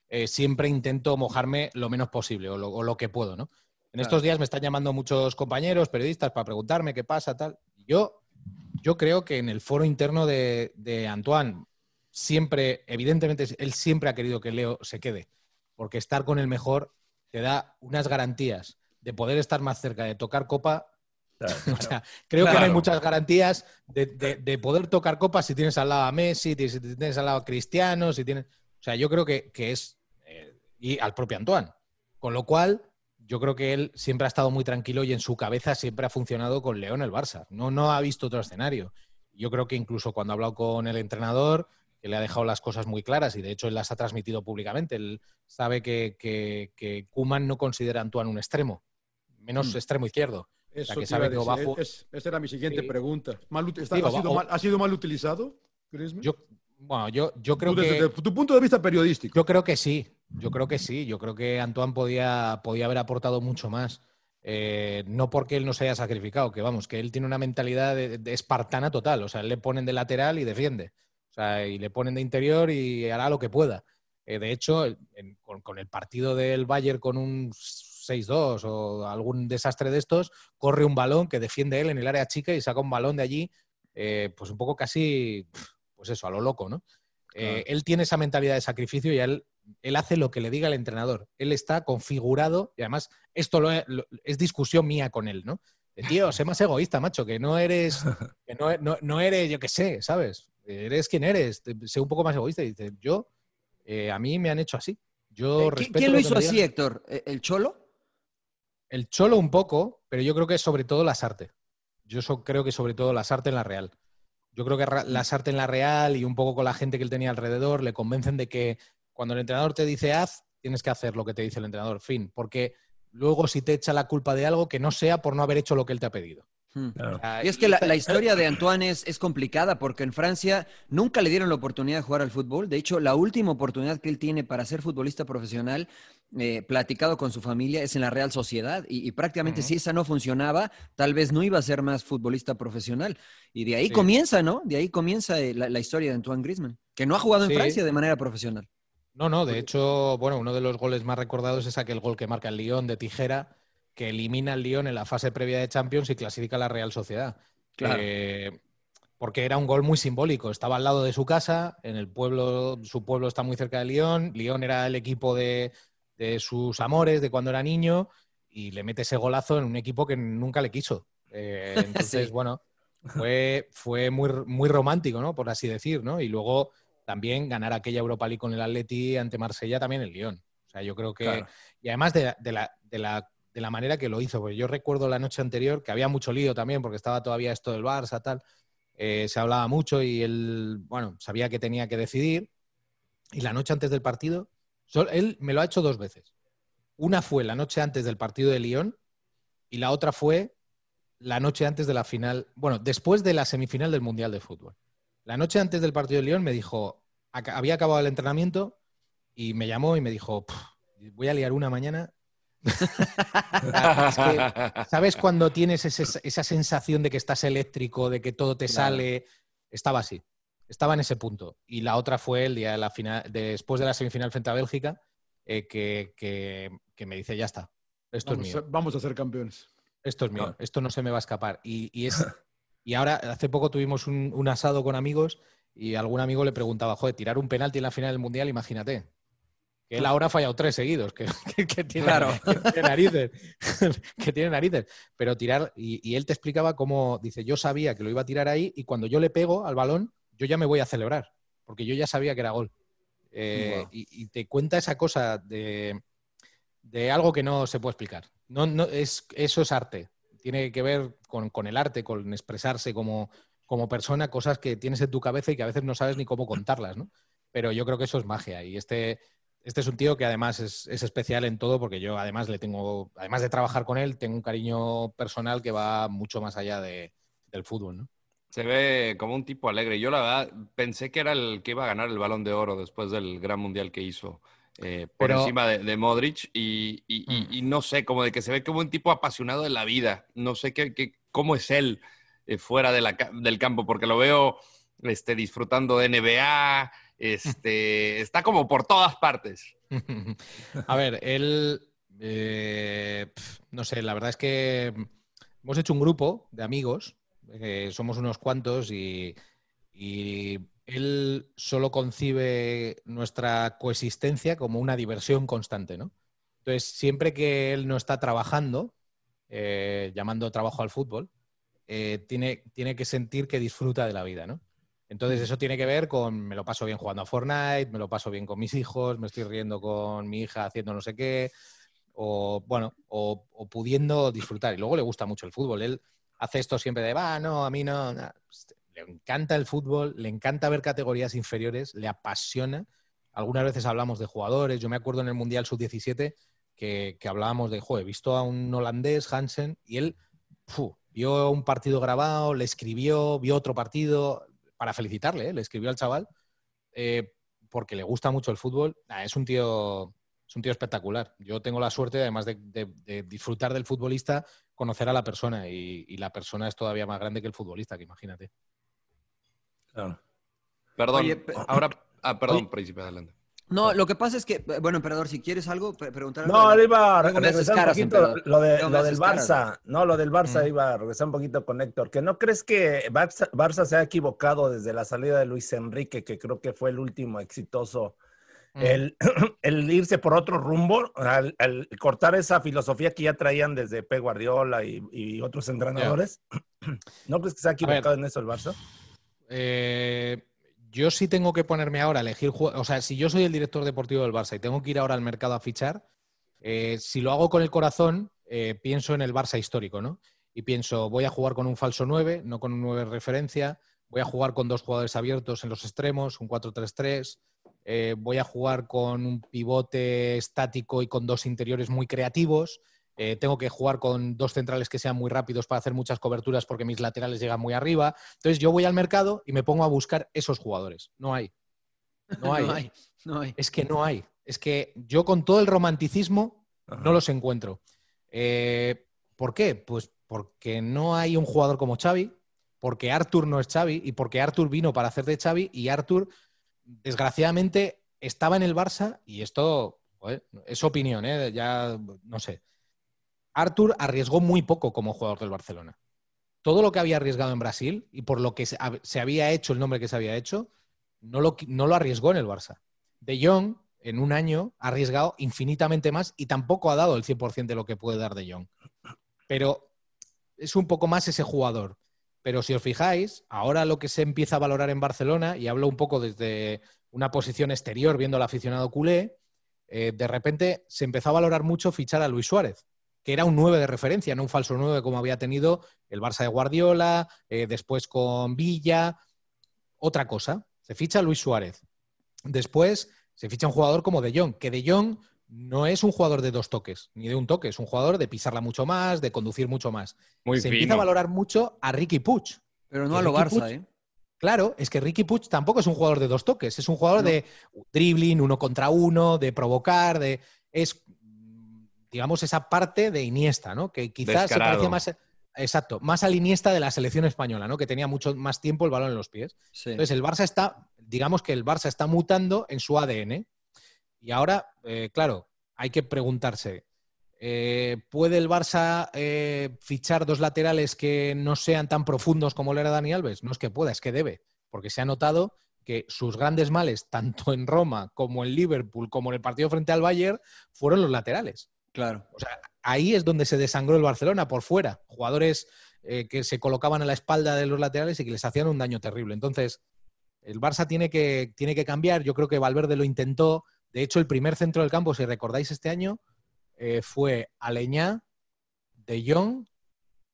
eh, siempre intento mojarme lo menos posible o lo, que puedo, ¿no? En estos días me están llamando muchos compañeros, periodistas, para preguntarme qué pasa, tal. Yo, yo creo que en el foro interno de, de Antoine, siempre, evidentemente, él siempre ha querido que Leo se quede, porque estar con el mejor te da unas garantías de poder estar más cerca, de tocar copa creo que no hay muchas garantías de, poder tocar copas si tienes al lado a Messi, si tienes al lado a Cristiano, si tienes. O sea, yo creo que, es. Eh, y al propio Antoine. Con lo cual, yo creo que él siempre ha estado muy tranquilo y en su cabeza siempre ha funcionado con León el Barça. No, no ha visto otro escenario. Yo creo que incluso cuando ha hablado con el entrenador, que le ha dejado las cosas muy claras y de hecho él las ha transmitido públicamente. Él sabe que, que, Kuman no considera a Antoine un extremo, menos mm. extremo izquierdo. Eso que sabe que esa era mi siguiente pregunta. ha, sido mal, utilizado, Yo, bueno, yo, yo creo que. Desde tu punto de vista periodístico. Yo creo que sí. Yo creo que sí. Yo creo que Antoine podía, podía haber aportado mucho más. Eh, no porque él no se haya sacrificado, que vamos, que él tiene una mentalidad de, espartana total. O sea, le ponen de lateral y defiende. O sea, y le ponen de interior y hará lo que pueda. Eh, de hecho, con, con, el partido del Bayern con un 6-2 o algún desastre de estos, corre un balón que defiende él en el área chica y saca un balón de allí, eh, pues un poco casi, pues eso, a lo loco, ¿no? Eh, él tiene esa mentalidad de sacrificio y él, él hace lo que le diga el entrenador. Él está configurado y además esto lo, es discusión mía con él, ¿no? tío, sé más egoísta, macho, que no eres, que no, no, eres, yo qué sé, ¿sabes? Eres quien eres, sé un poco más egoísta. Y dice, yo, eh, a mí me han hecho así. Yo ¿Quién lo hizo así, Héctor? ¿El Cholo? El cholo un poco, pero yo creo que es sobre todo las artes. Yo creo que sobre todo las artes en la Real. Yo creo que las artes en la Real y un poco con la gente que él tenía alrededor le convencen de que cuando el entrenador te dice haz, tienes que hacer lo que te dice el entrenador, fin. Porque luego si te echa la culpa de algo, que no sea por no haber hecho lo que él te ha pedido. Hmm. Y es que la, historia de Antoine es, complicada porque en Francia nunca le dieron la oportunidad de jugar al fútbol. De hecho, la última oportunidad que él tiene para ser futbolista profesional, eh, platicado con su familia, es en la Real Sociedad. Y, prácticamente si esa no funcionaba, tal vez no iba a ser más futbolista profesional. Y de ahí comienza, ¿no? De ahí comienza eh, la, historia de Antoine Griezmann, que no ha jugado en Francia de manera profesional. No, no, de hecho, bueno, uno de los goles más recordados es aquel gol que marca el Lyon de tijera que elimina al Lyon en la fase previa de Champions y clasifica a la Real Sociedad. Eh, porque era un gol muy simbólico. Estaba al lado de su casa, en el pueblo, su pueblo está muy cerca de Lyon. Lyon era el equipo de, sus amores de cuando era niño y le mete ese golazo en un equipo que nunca le quiso. Eh, entonces, bueno, fue, fue muy, muy romántico, ¿no? Por así decir, ¿no? Y luego también ganar aquella Europa League con el Atleti ante Marsella también el Lyon. O sea, yo creo que... Y además de, la, de la de la manera que lo hizo. Porque yo recuerdo la noche anterior que había mucho lío también, porque estaba todavía esto del Barça, tal. Eh, se hablaba mucho y él, bueno, sabía que tenía que decidir. Y la noche antes del partido, él me lo ha hecho dos veces. Una fue la noche antes del partido de Lyon y la otra fue la noche antes de la final, bueno, después de la semifinal del Mundial de Fútbol. La noche antes del partido de Lyon me dijo, había acabado el entrenamiento y me llamó y me dijo, voy a liar una mañana ¿Sabes cuando tienes esa sensación de que estás eléctrico, de que todo te sale? Estaba así. Estaba en ese punto. Y la otra fue el día de la final, después de la semifinal frente a Bélgica, eh, que, me dice, ya está, esto vamos es mío. A, vamos a ser campeones. Esto es mío, esto no se me va a escapar. Y, es, y ahora, hace poco tuvimos un, un, asado con amigos y algún amigo le preguntaba, joder, tirar un penalti en la final del Mundial, imagínate. Que él ahora ha fallado tres seguidos, que, tiene, narices. que tiene narices. Pero tirar, y, él te explicaba cómo, dice, yo sabía que lo iba a tirar ahí y cuando yo le pego al balón, yo ya me voy a celebrar, porque yo ya sabía que era gol. Eh, y, te cuenta esa cosa de, algo que no se puede explicar. No, no, es, eso es arte. Tiene que ver con, el arte, con expresarse como, como persona, cosas que tienes en tu cabeza y que a veces no sabes ni cómo contarlas, ¿no? Pero yo creo que eso es magia. Y este, este es un tío que además es, especial en todo porque yo además le tengo, además de trabajar con él, tengo un cariño personal que va mucho más allá del fútbol, ¿no? Se ve como un tipo alegre. Yo la verdad pensé que era el que iba a ganar el balón de oro después del gran mundial que hizo eh, por encima de, Modric y, mm. no sé, como de que se ve como un tipo apasionado de la vida. No sé qué, cómo es él eh, fuera del campo porque lo veo este, disfrutando de NBA, este, está como por todas partes. A ver, él, eh, no sé, la verdad es que hemos hecho un grupo de amigos, eh, somos unos cuantos y, él solo concibe nuestra coexistencia como una diversión constante, ¿no? Entonces, siempre que él no está trabajando, eh, llamando trabajo al fútbol, tiene, tiene que sentir que disfruta de la vida, ¿no? Entonces eso tiene que ver con me lo paso bien jugando a Fortnite, me lo paso bien con mis hijos, me estoy riendo con mi hija haciendo no sé qué, o bueno, o, pudiendo disfrutar. Y luego le gusta mucho el fútbol. Él hace esto siempre de, va, no, a mí no. Le encanta el fútbol, le encanta ver categorías inferiores, le apasiona. Algunas veces hablamos de jugadores. Yo me acuerdo en el Mundial Sub-17 que, hablábamos de, joder, he visto a un holandés, Hansen, y él vio un partido grabado, le escribió, vio otro partido, para felicitarle, ¿eh? le escribió al chaval, eh, porque le gusta mucho el fútbol. es, un tío, es un tío espectacular. Yo tengo la suerte, además de, disfrutar del futbolista, conocer a la persona y, la persona es todavía más grande que el futbolista, que imagínate. Perdón, ahora, ah, perdón, príncipe, adelante. No, lo que pasa es que, bueno, emperador, si quieres algo, preguntar. No, le iba a regresar un poquito lo, de, lo del Barça. No, lo del Barça iba a regresar un poquito con Héctor. ¿Que no crees que Barça, se ha equivocado desde la salida de Luis Enrique, que creo que fue el último exitoso? El, irse por otro rumbo, al, cortar esa filosofía que ya traían desde P. Guardiola y, otros entrenadores. ¿No crees que se ha equivocado en eso el Barça? Eh yo sí tengo que ponerme ahora a elegir, o sea, si yo soy el director deportivo del Barça y tengo que ir ahora al mercado a fichar, eh, si lo hago con el corazón, eh, pienso en el Barça histórico, ¿no? Y pienso, voy a jugar con un falso 9, no con un 9 de referencia, voy a jugar con dos jugadores abiertos en los extremos, un 4-3-3, eh, voy a jugar con un pivote estático y con dos interiores muy creativos, eh, tengo que jugar con dos centrales que sean muy rápidos para hacer muchas coberturas porque mis laterales llegan muy arriba. Entonces yo voy al mercado y me pongo a buscar esos jugadores. No hay. No hay. no, hay, Es que no hay. Es que yo con todo el romanticismo no los encuentro. Eh, ¿Por qué? Pues porque no hay un jugador como Xavi, porque Arthur no es Xavi y porque Arthur vino para hacer de Xavi y Arthur, desgraciadamente, estaba en el Barça y esto es opinión, ¿eh? ya no sé. Artur arriesgó muy poco como jugador del Barcelona. Todo lo que había arriesgado en Brasil y por lo que se había hecho, el nombre que se había hecho, no lo, no lo arriesgó en el Barça. De Jong, en un año, ha arriesgado infinitamente más y tampoco ha dado el 100% de lo que puede dar De Jong. Pero es un poco más ese jugador. Pero si os fijáis, ahora lo que se empieza a valorar en Barcelona, y hablo un poco desde una posición exterior viendo al aficionado culé, eh, de repente se empezó a valorar mucho fichar a Luis Suárez que era un 9 de referencia, no un falso 9 como había tenido el Barça de Guardiola, eh, después con Villa. Otra cosa, se ficha Luis Suárez. Después se ficha un jugador como De Jong, que De Jong no es un jugador de dos toques, ni de un toque, es un jugador de pisarla mucho más, de conducir mucho más. se empieza a valorar mucho a Ricky Puch. Pero no a lo Barça, ¿eh? Claro, es que Ricky Puch tampoco es un jugador de dos toques, es un jugador de dribbling, uno contra uno, de provocar, de es digamos, esa parte de Iniesta, ¿no? Que quizás se parecía más, exacto, más al Iniesta de la selección española, ¿no? Que tenía mucho más tiempo el balón en los pies. Entonces, el Barça está, digamos que el Barça está mutando en su ADN. Y ahora, eh, claro, hay que preguntarse, eh, ¿puede el Barça eh, fichar dos laterales que no sean tan profundos como lo era Dani Alves? No es que pueda, es que debe, porque se ha notado que sus grandes males, tanto en Roma como en Liverpool, como en el partido frente al Bayern, fueron los laterales. Claro. O sea, ahí es donde se desangró el Barcelona, por fuera. Jugadores eh, que se colocaban a la espalda de los laterales y que les hacían un daño terrible. Entonces, el Barça tiene que, tiene que cambiar. Yo creo que Valverde lo intentó. De hecho, el primer centro del campo, si recordáis este año, eh, fue Aleñá, De Jong,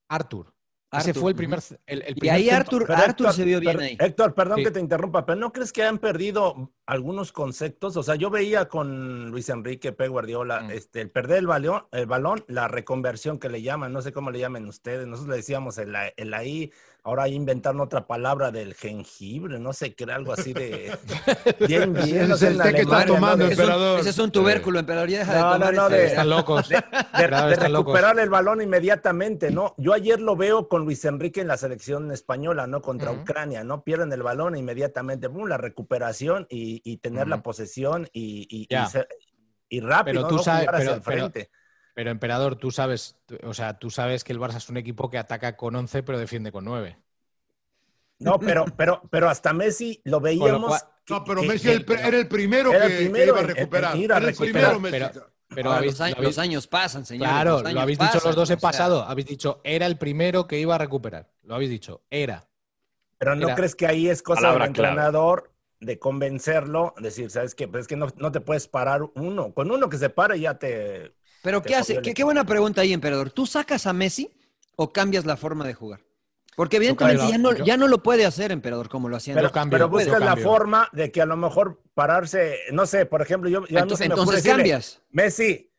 Arthur. Ese fue el primer, el, Y ahí Arthur, se vio bien ahí. Héctor, perdón que te interrumpa, pero ¿no crees que han perdido algunos conceptos? O sea, yo veía con Luis Enrique P. Guardiola, mm. este, el perder el balón, el balón, la reconversión que le llaman, no sé cómo le llaman ustedes, nosotros le decíamos el, el ahí, ahora inventaron otra palabra del jengibre, no sé, era algo así de bien, bien. no sé, que está tomando, emperador. Ese es un tubérculo, emperador, ya deja no, de tomar no, no, ese- de, Están locos. de, de recuperar el balón inmediatamente, ¿no? Yo ayer lo veo con Luis Enrique en la selección española, ¿no? Contra. Ucrania, ¿no? Pierden el balón inmediatamente, ¡pum! la recuperación y, y tener la posesión y, y, y Ya. ser- y rápido, Pero tú ¿no? sabes- pero- el frente. Pero, emperador, tú sabes, o sea, tú sabes que el Barça es un equipo que ataca con 11 pero defiende con 9. No, pero, pero, pero hasta Messi lo veíamos. cual- que- No, pero que- Messi que- el pre- era el primero Era que, iba a recuperar. a era el primero Messi. pero- Pero habéis, los, años, lo habéis- los años pasan, señores. claro, los lo habéis dicho los dos en o sea, pasado. Habéis dicho, era el primero que iba a recuperar. Lo habéis dicho, era. Pero ¿no Era- crees que ahí es cosa Palabra del clave. entrenador de convencerlo? Decir, ¿sabes qué? Pues es que no, no te puedes parar uno. Con uno que se pare ya te. Pero ¿qué hace? ¿Qué, qué buena pregunta ahí, emperador. ¿Tú sacas a Messi o cambias la forma de jugar? Porque evidentemente ya no, yo- ya no lo puede hacer, emperador, como lo hacían. Pero, Yo cambio, pero yo buscas la forma de que a lo mejor pararse, no sé, por ejemplo, yo ya a mí Ento- se me entonces decirle, cambias. Messi,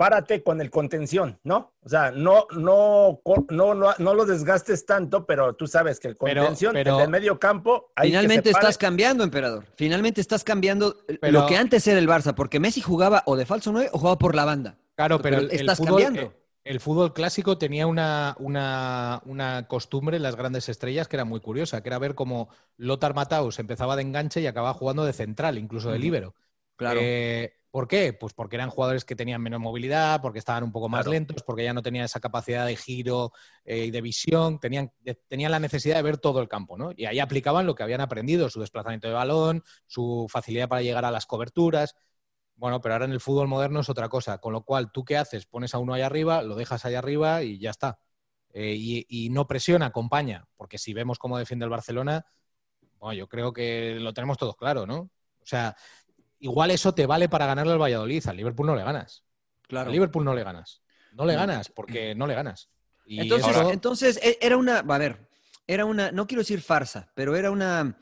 párate con el contención, ¿no? O sea, no, no, no, no, no lo desgastes tanto, pero tú sabes que el Pero- contención, pero- el del medio campo, que Finalmente se estás cambiando, emperador. Finalmente estás cambiando Pero- lo que antes era el Barça, porque Messi jugaba o de falso 9 o jugaba por la banda. Claro, pero, el, el estás fútbol, cambiando. eh, el fútbol clásico tenía una, una, una costumbre en las grandes estrellas que era muy curiosa, que era ver cómo Lothar Matthaus empezaba de enganche y acababa jugando de central, incluso de líbero. Claro. Eh, ¿Por qué? Pues porque eran jugadores que tenían menos movilidad, porque estaban un poco más Claro. lentos, porque ya no tenían esa capacidad de giro eh, y de visión, tenían, de- tenían la necesidad de ver todo el campo, ¿no? Y ahí aplicaban lo que habían aprendido, su desplazamiento de balón, su facilidad para llegar a las coberturas. Bueno, pero ahora en el fútbol moderno es otra cosa, con lo cual tú qué haces, pones a uno ahí arriba, lo dejas ahí arriba y ya está. Eh, y, y no presiona, acompaña, porque si vemos cómo defiende el Barcelona, bueno, yo creo que lo tenemos todos claro, ¿no? O sea, igual eso te vale para ganarle al Valladolid, al Liverpool no le ganas. Claro. Al Liverpool no le ganas. No le ganas, porque no le ganas. Y Entonces, eso- entonces e- era una, a ver, era una, no quiero decir farsa, pero era una,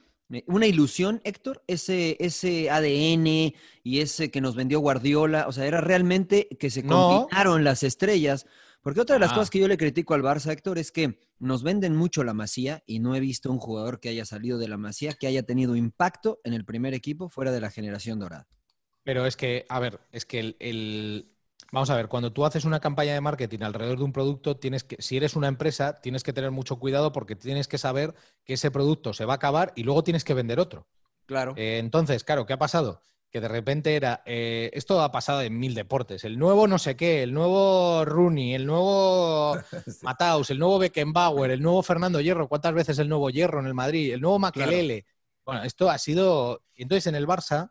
una ilusión, Héctor, ese, ese ADN y ese que nos vendió Guardiola, o sea, era realmente que se No. combinaron las estrellas. Porque otra de las Ah. cosas que yo le critico al Barça, Héctor, es que nos venden mucho la Masía y no he visto un jugador que haya salido de la Masía que haya tenido impacto en el primer equipo fuera de la generación dorada. Pero es que, a ver, es que el, el- Vamos a ver, cuando tú haces una campaña de marketing alrededor de un producto, tienes que, si eres una empresa, tienes que tener mucho cuidado porque tienes que saber que ese producto se va a acabar y luego tienes que vender otro. Claro. Eh, entonces, claro, ¿qué ha pasado? Que de repente era, eh, esto ha pasado en mil deportes, el nuevo no sé qué, el nuevo Rooney, el nuevo Mataus, el nuevo Beckenbauer, el nuevo Fernando Hierro, ¿cuántas veces el nuevo Hierro en el Madrid? El nuevo Makelele. Bueno, esto ha sido... Entonces en el Barça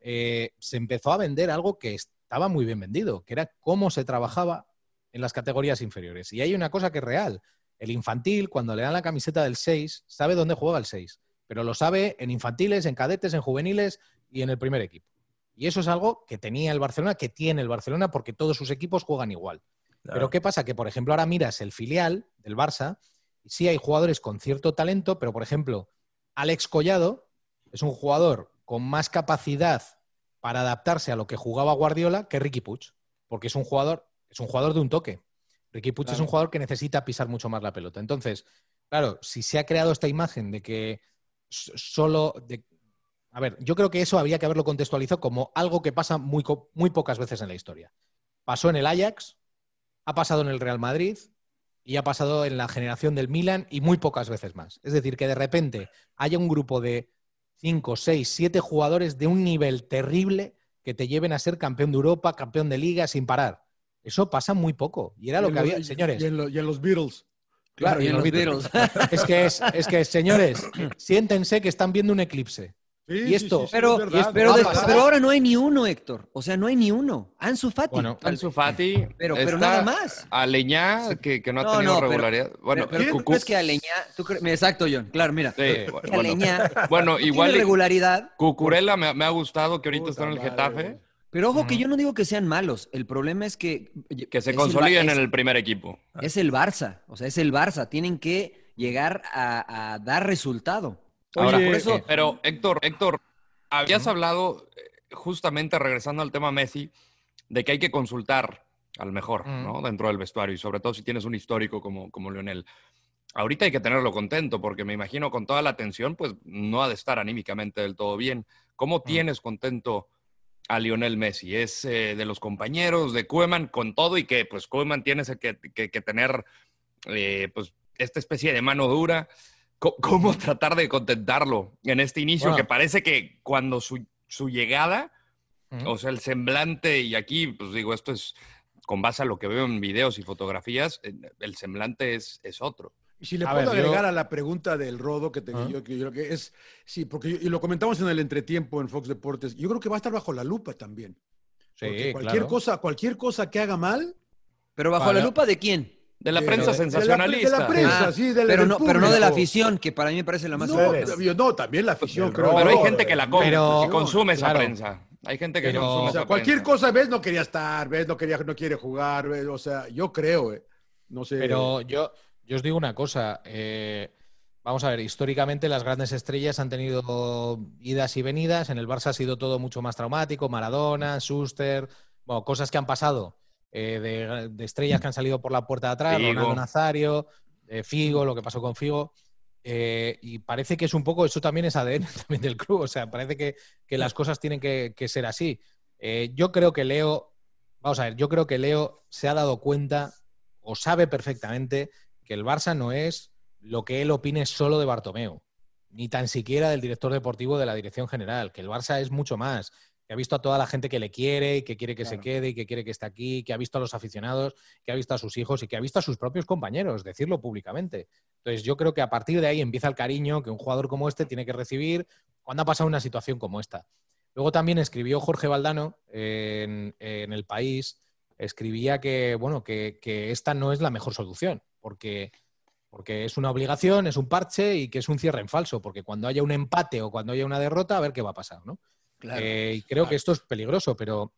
eh, se empezó a vender algo que estaba muy bien vendido, que era cómo se trabajaba en las categorías inferiores. Y hay una cosa que es real. El infantil, cuando le dan la camiseta del 6, sabe dónde juega el 6, pero lo sabe en infantiles, en cadetes, en juveniles y en el primer equipo. Y eso es algo que tenía el Barcelona, que tiene el Barcelona, porque todos sus equipos juegan igual. Pero ¿qué pasa? Que, por ejemplo, ahora miras el filial del Barça, y sí hay jugadores con cierto talento, pero, por ejemplo, Alex Collado es un jugador con más capacidad para adaptarse a lo que jugaba Guardiola que Ricky Puig, porque es un jugador, es un jugador de un toque. Ricky Puig es un jugador que necesita pisar mucho más la pelota. Entonces, claro, si se ha creado esta imagen de que solo de- a ver, yo creo que eso había que haberlo contextualizado como algo que pasa muy, muy pocas veces en la historia. pasó en el Ajax, ha pasado en el Real Madrid y ha pasado en la generación del Milan y muy pocas veces más. Es decir, que de repente haya un grupo de 5, 6, 7 jugadores de un nivel terrible que te lleven a ser campeón de Europa, campeón de liga sin parar. Eso pasa muy poco. Y era lo que había, señores. Y en, los Beatles. Claro, y, en los Beatles. es, que es, es que, señores, siéntense que están viendo un eclipse y esto, pero, pero, ahora no hay ni uno, Héctor. O sea, no hay ni uno. Ansu Fati. Bueno, Ansu Fati. Pero, pero nada más. Aleñá, que, que no ha tenido regularidad. bueno, pero, ¿tú crees que Aleñá? Exacto, John. Claro, mira. Sí, bueno, Aleñá, bueno, igual. regularidad. Cucurella me, me, ha gustado que ahorita está en el Getafe. Pero ojo, que yo no digo que sean malos. El problema es que. Que se consoliden en el primer equipo. Es el Barça. O sea, es el Barça. Tienen que llegar a, a dar resultado. Ahora, por eso... Eh, pero Héctor, Héctor, habías hablado, eh, justamente regresando al tema Messi, de que hay que consultar al mejor, ¿no? Dentro del vestuario y sobre todo si tienes un histórico como, como Lionel. Ahorita hay que tenerlo contento porque me imagino con toda la atención, pues no ha de estar anímicamente del todo bien. ¿Cómo tienes contento a Lionel Messi? ¿Es eh, de los compañeros de Koeman con todo y que pues Koeman tiene que, que, que tener pues esta especie de mano dura? Cómo tratar de contentarlo en este inicio que parece que cuando su, llegada, o sea, el semblante, y aquí, pues digo, esto es con base a lo que veo en videos y fotografías, el semblante es, es otro. Y si le puedo agregar a la pregunta del Rodo que te yo, que yo creo que es, sí, porque y lo comentamos en el entretiempo en Fox Deportes, yo creo que va a estar bajo la lupa también. Sí, cualquier cosa, cualquier cosa que haga mal. ¿Pero bajo la lupa de quién? De la prensa sensacionalista. De la, prensa, ah, sí, pero, no, pero no de la afición, que para mí me parece la más No, no también la afición, creo. Pero hay gente que la come, que consume esa prensa. Hay gente que consume o sea, cualquier cosa, ves, no quería estar, ves, no quería, no quiere jugar, o sea, yo creo, eh, no sé. Pero yo, yo os digo una cosa, eh, vamos a ver, históricamente las grandes estrellas han tenido idas y venidas, en el Barça ha sido todo mucho más traumático, Maradona, Schuster, bueno, cosas que han pasado eh, de, estrellas que han salido por la puerta de atrás, Ronaldo Nazario, eh, Figo, lo que pasó con Figo. Eh, y parece que es un poco, eso también es ADN también del club, o sea, parece que, las cosas tienen que, ser así. yo creo que Leo, vamos a ver, yo creo que Leo se ha dado cuenta o sabe perfectamente que el Barça no es lo que él opine solo de Bartomeu, ni tan siquiera del director deportivo de la dirección general, que el Barça es mucho más, que ha visto a toda la gente que le quiere y que quiere que se quede y que quiere que esté aquí, que ha visto a los aficionados, que ha visto a sus hijos y que ha visto a sus propios compañeros, decirlo públicamente. Entonces yo creo que a partir de ahí empieza el cariño que un jugador como este tiene que recibir cuando ha pasado una situación como esta. Luego también escribió Jorge Valdano en, El País, escribía que, bueno, que, esta no es la mejor solución, porque porque es una obligación, es un parche y que es un cierre en falso, porque cuando haya un empate o cuando haya una derrota, a ver qué va a pasar, ¿no? Eh, y creo que esto es peligroso, pero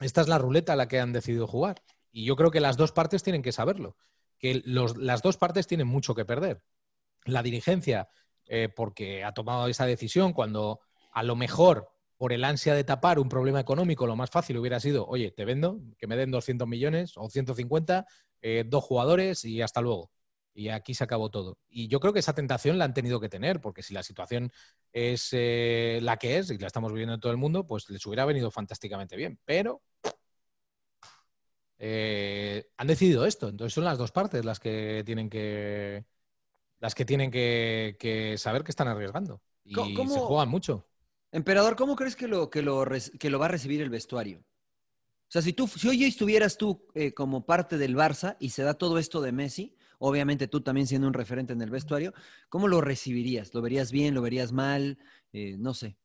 esta es la ruleta a la que han decidido jugar. Y yo creo que las dos partes tienen que saberlo, que las dos partes tienen mucho que perder. La dirigencia, eh, porque ha tomado esa decisión cuando a lo mejor por el ansia de tapar un problema económico, lo más fácil hubiera sido, oye, te vendo, que me den 200 millones o 150, eh, dos jugadores y hasta luego y aquí se acabó todo. Y yo creo que esa tentación la han tenido que tener, porque si la situación es eh, la que es y la estamos viviendo en todo el mundo, pues les hubiera venido fantásticamente bien. Pero eh, han decidido esto. Entonces son las dos partes las que tienen que las que tienen que, saber que están arriesgando. Y se juegan mucho. Emperador, ¿cómo crees que lo, que lo, que lo va a recibir el vestuario? O sea, si tú, si hoy estuvieras tú eh, como parte del Barça y se da todo esto de Messi, obviamente tú también siendo un referente en el vestuario, ¿cómo lo recibirías? ¿Lo verías bien? ¿Lo verías mal? Eh, no sé.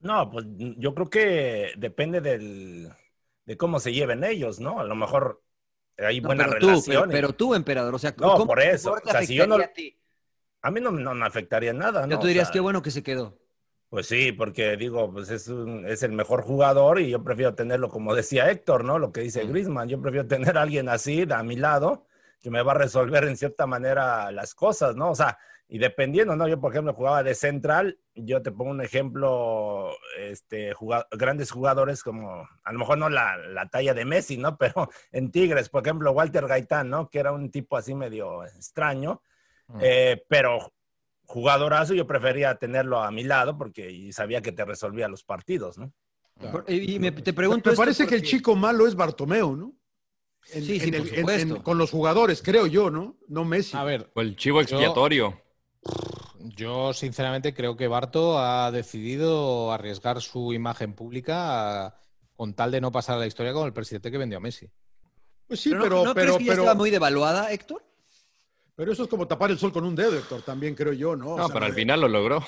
No, pues yo creo que depende del, de cómo se lleven ellos, ¿no? A lo mejor hay buena relación. Pero, tú, emperador, o sea, no, por eso. O sea, si yo no, a, mí no, me afectaría nada, ¿no? tú dirías, qué bueno que se quedó. Pues sí, porque digo, pues es, es el mejor jugador y yo prefiero tenerlo, como decía Héctor, ¿no? Lo que dice Grisman, yo prefiero tener a alguien así a mi lado que me va a resolver en cierta manera las cosas, ¿no? O sea, y dependiendo, ¿no? Yo, por ejemplo, jugaba de central, yo te pongo un ejemplo, este, grandes jugadores como, a lo mejor no la, la, talla de Messi, ¿no? Pero en Tigres, por ejemplo, Walter Gaitán, ¿no? Que era un tipo así medio extraño, mm. eh, pero jugadorazo, yo prefería tenerlo a mi lado porque sabía que te resolvía los partidos, ¿no? Y me, te pregunto. Me parece que el chico malo es Bartomeo, ¿no? Sí, sí, por supuesto. con los jugadores, creo yo, ¿no? No Messi. A ver. O el chivo expiatorio. Yo, sinceramente, creo que Barto ha decidido arriesgar su imagen pública con tal de no pasar a la historia con el presidente que vendió a Messi. Pues sí, pero. pero, ¿no, pero, crees que ya estaba muy devaluada, Héctor? Pero eso es como tapar el sol con un dedo, Héctor, también creo yo, ¿no? No, pero al final lo logró.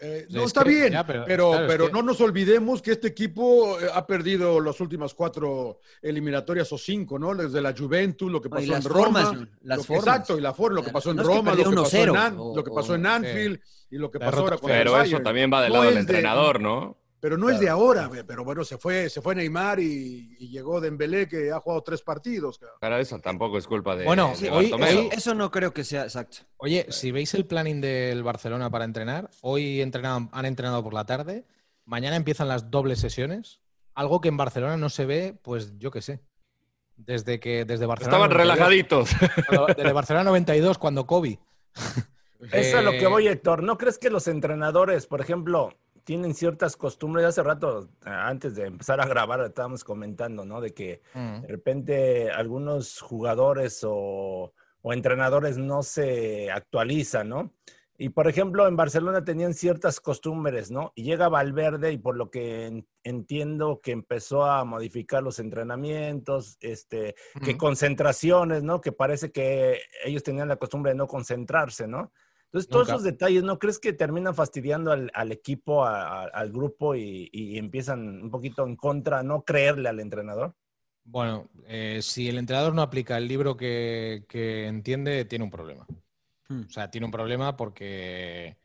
Eh, no, está bien, pero, pero, no nos olvidemos que este equipo eh, ha perdido las últimas cuatro eliminatorias o cinco, ¿no? Desde la Juventus, lo que pasó en Roma. las lo Exacto, y la forma, lo que pasó en Roma, lo, que pasó en, lo que pasó en Anfield y lo que pasó ahora con Pero eso también va del lado del entrenador, ¿no? Pero no es de ahora, pero bueno, se fue, se fue Neymar y, llegó Dembélé que ha jugado tres partidos. Pero eso tampoco es culpa de, bueno, hoy, eso no creo que sea exacto. Oye, si veis el planning del Barcelona para entrenar, hoy han entrenado por la tarde, mañana empiezan las dobles sesiones, algo que en Barcelona no se ve, pues yo qué sé. Desde que desde Barcelona Estaban relajaditos. Desde Barcelona 92 cuando Kobe. Eso es lo que voy, Héctor. ¿No crees que los entrenadores, por ejemplo, tienen ciertas costumbres. Hace rato, antes de empezar a grabar, estábamos comentando, ¿no? De que Mm. de repente algunos jugadores o, o entrenadores no se actualizan, ¿no? Y por ejemplo, en Barcelona tenían ciertas costumbres, ¿no? Y llega Valverde y por lo que en- entiendo que empezó a modificar los entrenamientos, este, que Ujú. concentraciones, ¿no? Que parece que ellos tenían la costumbre de no concentrarse, ¿no? Entonces, todos Nunca. esos detalles, ¿no crees que terminan fastidiando al, al equipo, a- a- al grupo y, y empiezan un poquito en contra, no creerle al entrenador? Bueno, eh, si el entrenador no aplica el libro que, que entiende, tiene un problema. Hmm. O sea, tiene un problema porque,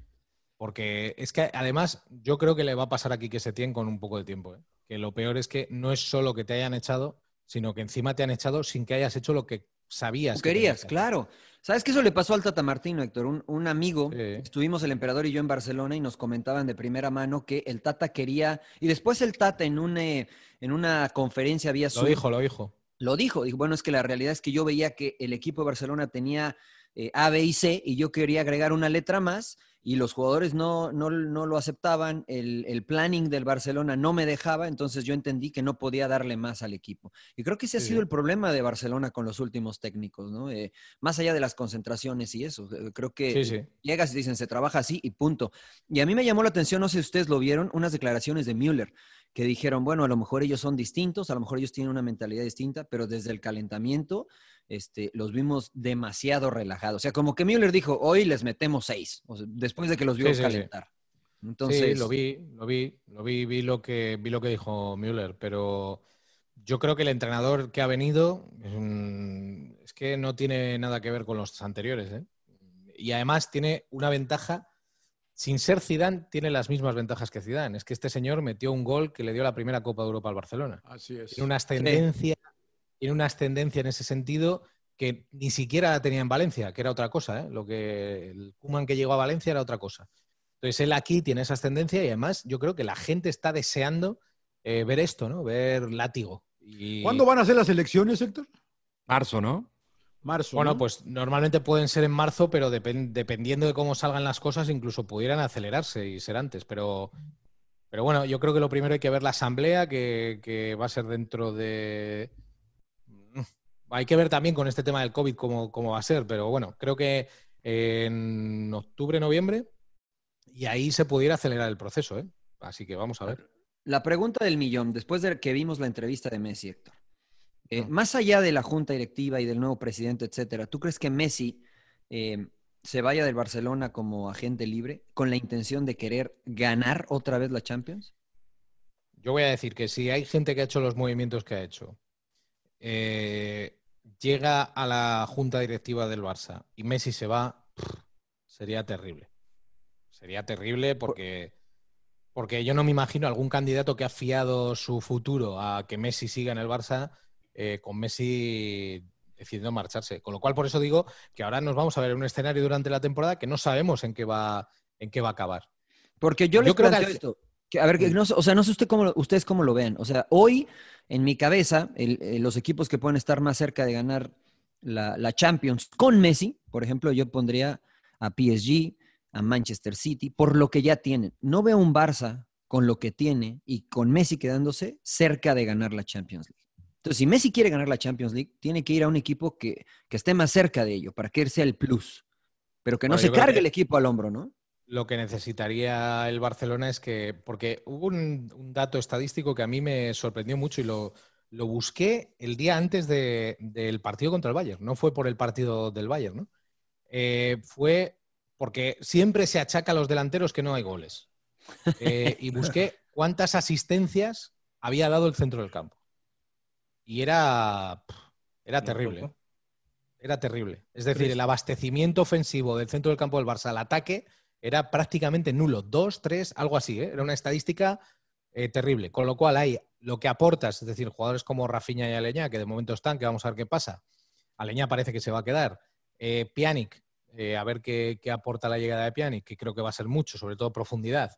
porque es que además yo creo que le va a pasar aquí que se tiene con un poco de tiempo. ¿eh? Que lo peor es que no es solo que te hayan echado, sino que encima te han echado sin que hayas hecho lo que sabías. Tú querías, que claro. ¿Sabes qué eso le pasó al Tata Martino, Héctor? Un, un amigo, Sí. estuvimos el emperador y yo en Barcelona y nos comentaban de primera mano que el Tata quería, y después el Tata en, un, eh, en una conferencia vía Lo dijo, lo dijo. lo dijo, dijo, bueno, es que la realidad es que yo veía que el equipo de Barcelona tenía eh, A, B y C y yo quería agregar una letra más y los jugadores no, no, no lo aceptaban, el, el planning del Barcelona no me dejaba, entonces yo entendí que no podía darle más al equipo. Y creo que ese ha sido el problema de Barcelona con los últimos técnicos, ¿no? Eh, más allá de las concentraciones y eso, eh, creo que Sí, sí. llegas y dicen, se trabaja así y punto. Y a mí me llamó la atención, no sé si ustedes lo vieron, unas declaraciones de Müller que dijeron, bueno, a lo mejor ellos son distintos, a lo mejor ellos tienen una mentalidad distinta, pero desde el calentamiento este, los vimos demasiado relajados. O sea, como que Müller dijo, hoy les metemos seis, o sea, después de que los vio Sí, sí, sí. calentar. Entonces, sí, lo vi, lo vi, lo vi, vi lo que vi lo que dijo Müller, pero yo creo que el entrenador que ha venido es, un- es que no tiene nada que ver con los anteriores, ¿eh? Y además tiene una ventaja, sin ser Zidane, tiene las mismas ventajas que Zidane. Es que este señor metió un gol que le dio la primera Copa de Europa al Barcelona. Así es. Tiene una ascendencia, tiene una ascendencia en ese sentido que ni siquiera la tenía en Valencia, que era otra cosa, ¿eh? Lo que el Kuman que llegó a Valencia era otra cosa. Entonces él aquí tiene esa ascendencia y además yo creo que la gente está deseando eh, ver esto, ¿no? Ver látigo. Y, ¿Cuándo van a ser las elecciones, Héctor? Marzo, ¿no? Marzo. Bueno, ¿no? pues normalmente pueden ser en marzo, pero depen- dependiendo de cómo salgan las cosas, incluso pudieran acelerarse y ser antes. Pero, pero bueno, yo creo que lo primero hay que ver la asamblea, que, que va a ser dentro de. Hay que ver también con este tema del COVID cómo, cómo va a ser, pero bueno, creo que en octubre, noviembre, y ahí se pudiera acelerar el proceso, ¿eh? Así que vamos a ver. La pregunta del millón, después de que vimos la entrevista de Messi, Héctor, eh, más allá de la junta directiva y del nuevo presidente, etcétera, ¿tú crees que Messi eh, se vaya del Barcelona como agente libre con la intención de querer ganar otra vez la Champions? Yo voy a decir que si hay gente que ha hecho los movimientos que ha hecho, eh, llega a la junta directiva del Barça y Messi se va, sería terrible. Sería terrible porque, porque yo no me imagino algún candidato que ha fiado su futuro a que Messi siga en el Barça eh, con Messi decidiendo marcharse. Con lo cual, por eso digo que ahora nos vamos a ver en un escenario durante la temporada que no sabemos en qué va, en qué va a acabar. Porque yo les creo que planteo esto. Que, a ver, que no, o sea, no sé usted cómo, ustedes cómo lo ven. O sea, hoy, en mi cabeza, el- los equipos que pueden estar más cerca de ganar la, la Champions con Messi, por ejemplo, yo pondría a PSG, a Manchester City, por lo que ya tienen. No veo un Barça con lo que tiene y con Messi quedándose cerca de ganar la Champions League. Entonces, si Messi quiere ganar la Champions League, tiene que ir a un equipo que, esté más cerca de ello, para que él sea el plus, pero que no se cargue el equipo al hombro, ¿no? Lo que necesitaría el Barcelona es que, porque hubo un, dato estadístico que a mí me sorprendió mucho y lo, busqué el día antes del partido contra el Bayern, no fue por el partido del Bayern, ¿no? Eh, fue porque siempre se achaca a los delanteros que no hay goles. Eh, y busqué cuántas asistencias había dado el centro del campo. Y era, era terrible. Era terrible. Es decir, el abastecimiento ofensivo del centro del campo del Barça al ataque era prácticamente nulo. Dos, tres, algo así. ¿eh? Era una estadística eh, terrible. Con lo cual hay lo que aportas, es decir, jugadores como Rafinha y Aleña, que de momento están, que vamos a ver qué pasa. Aleña parece que se va a quedar. Eh, eh, a ver qué, aporta la llegada de Pjanic, que creo que va a ser mucho, sobre todo profundidad.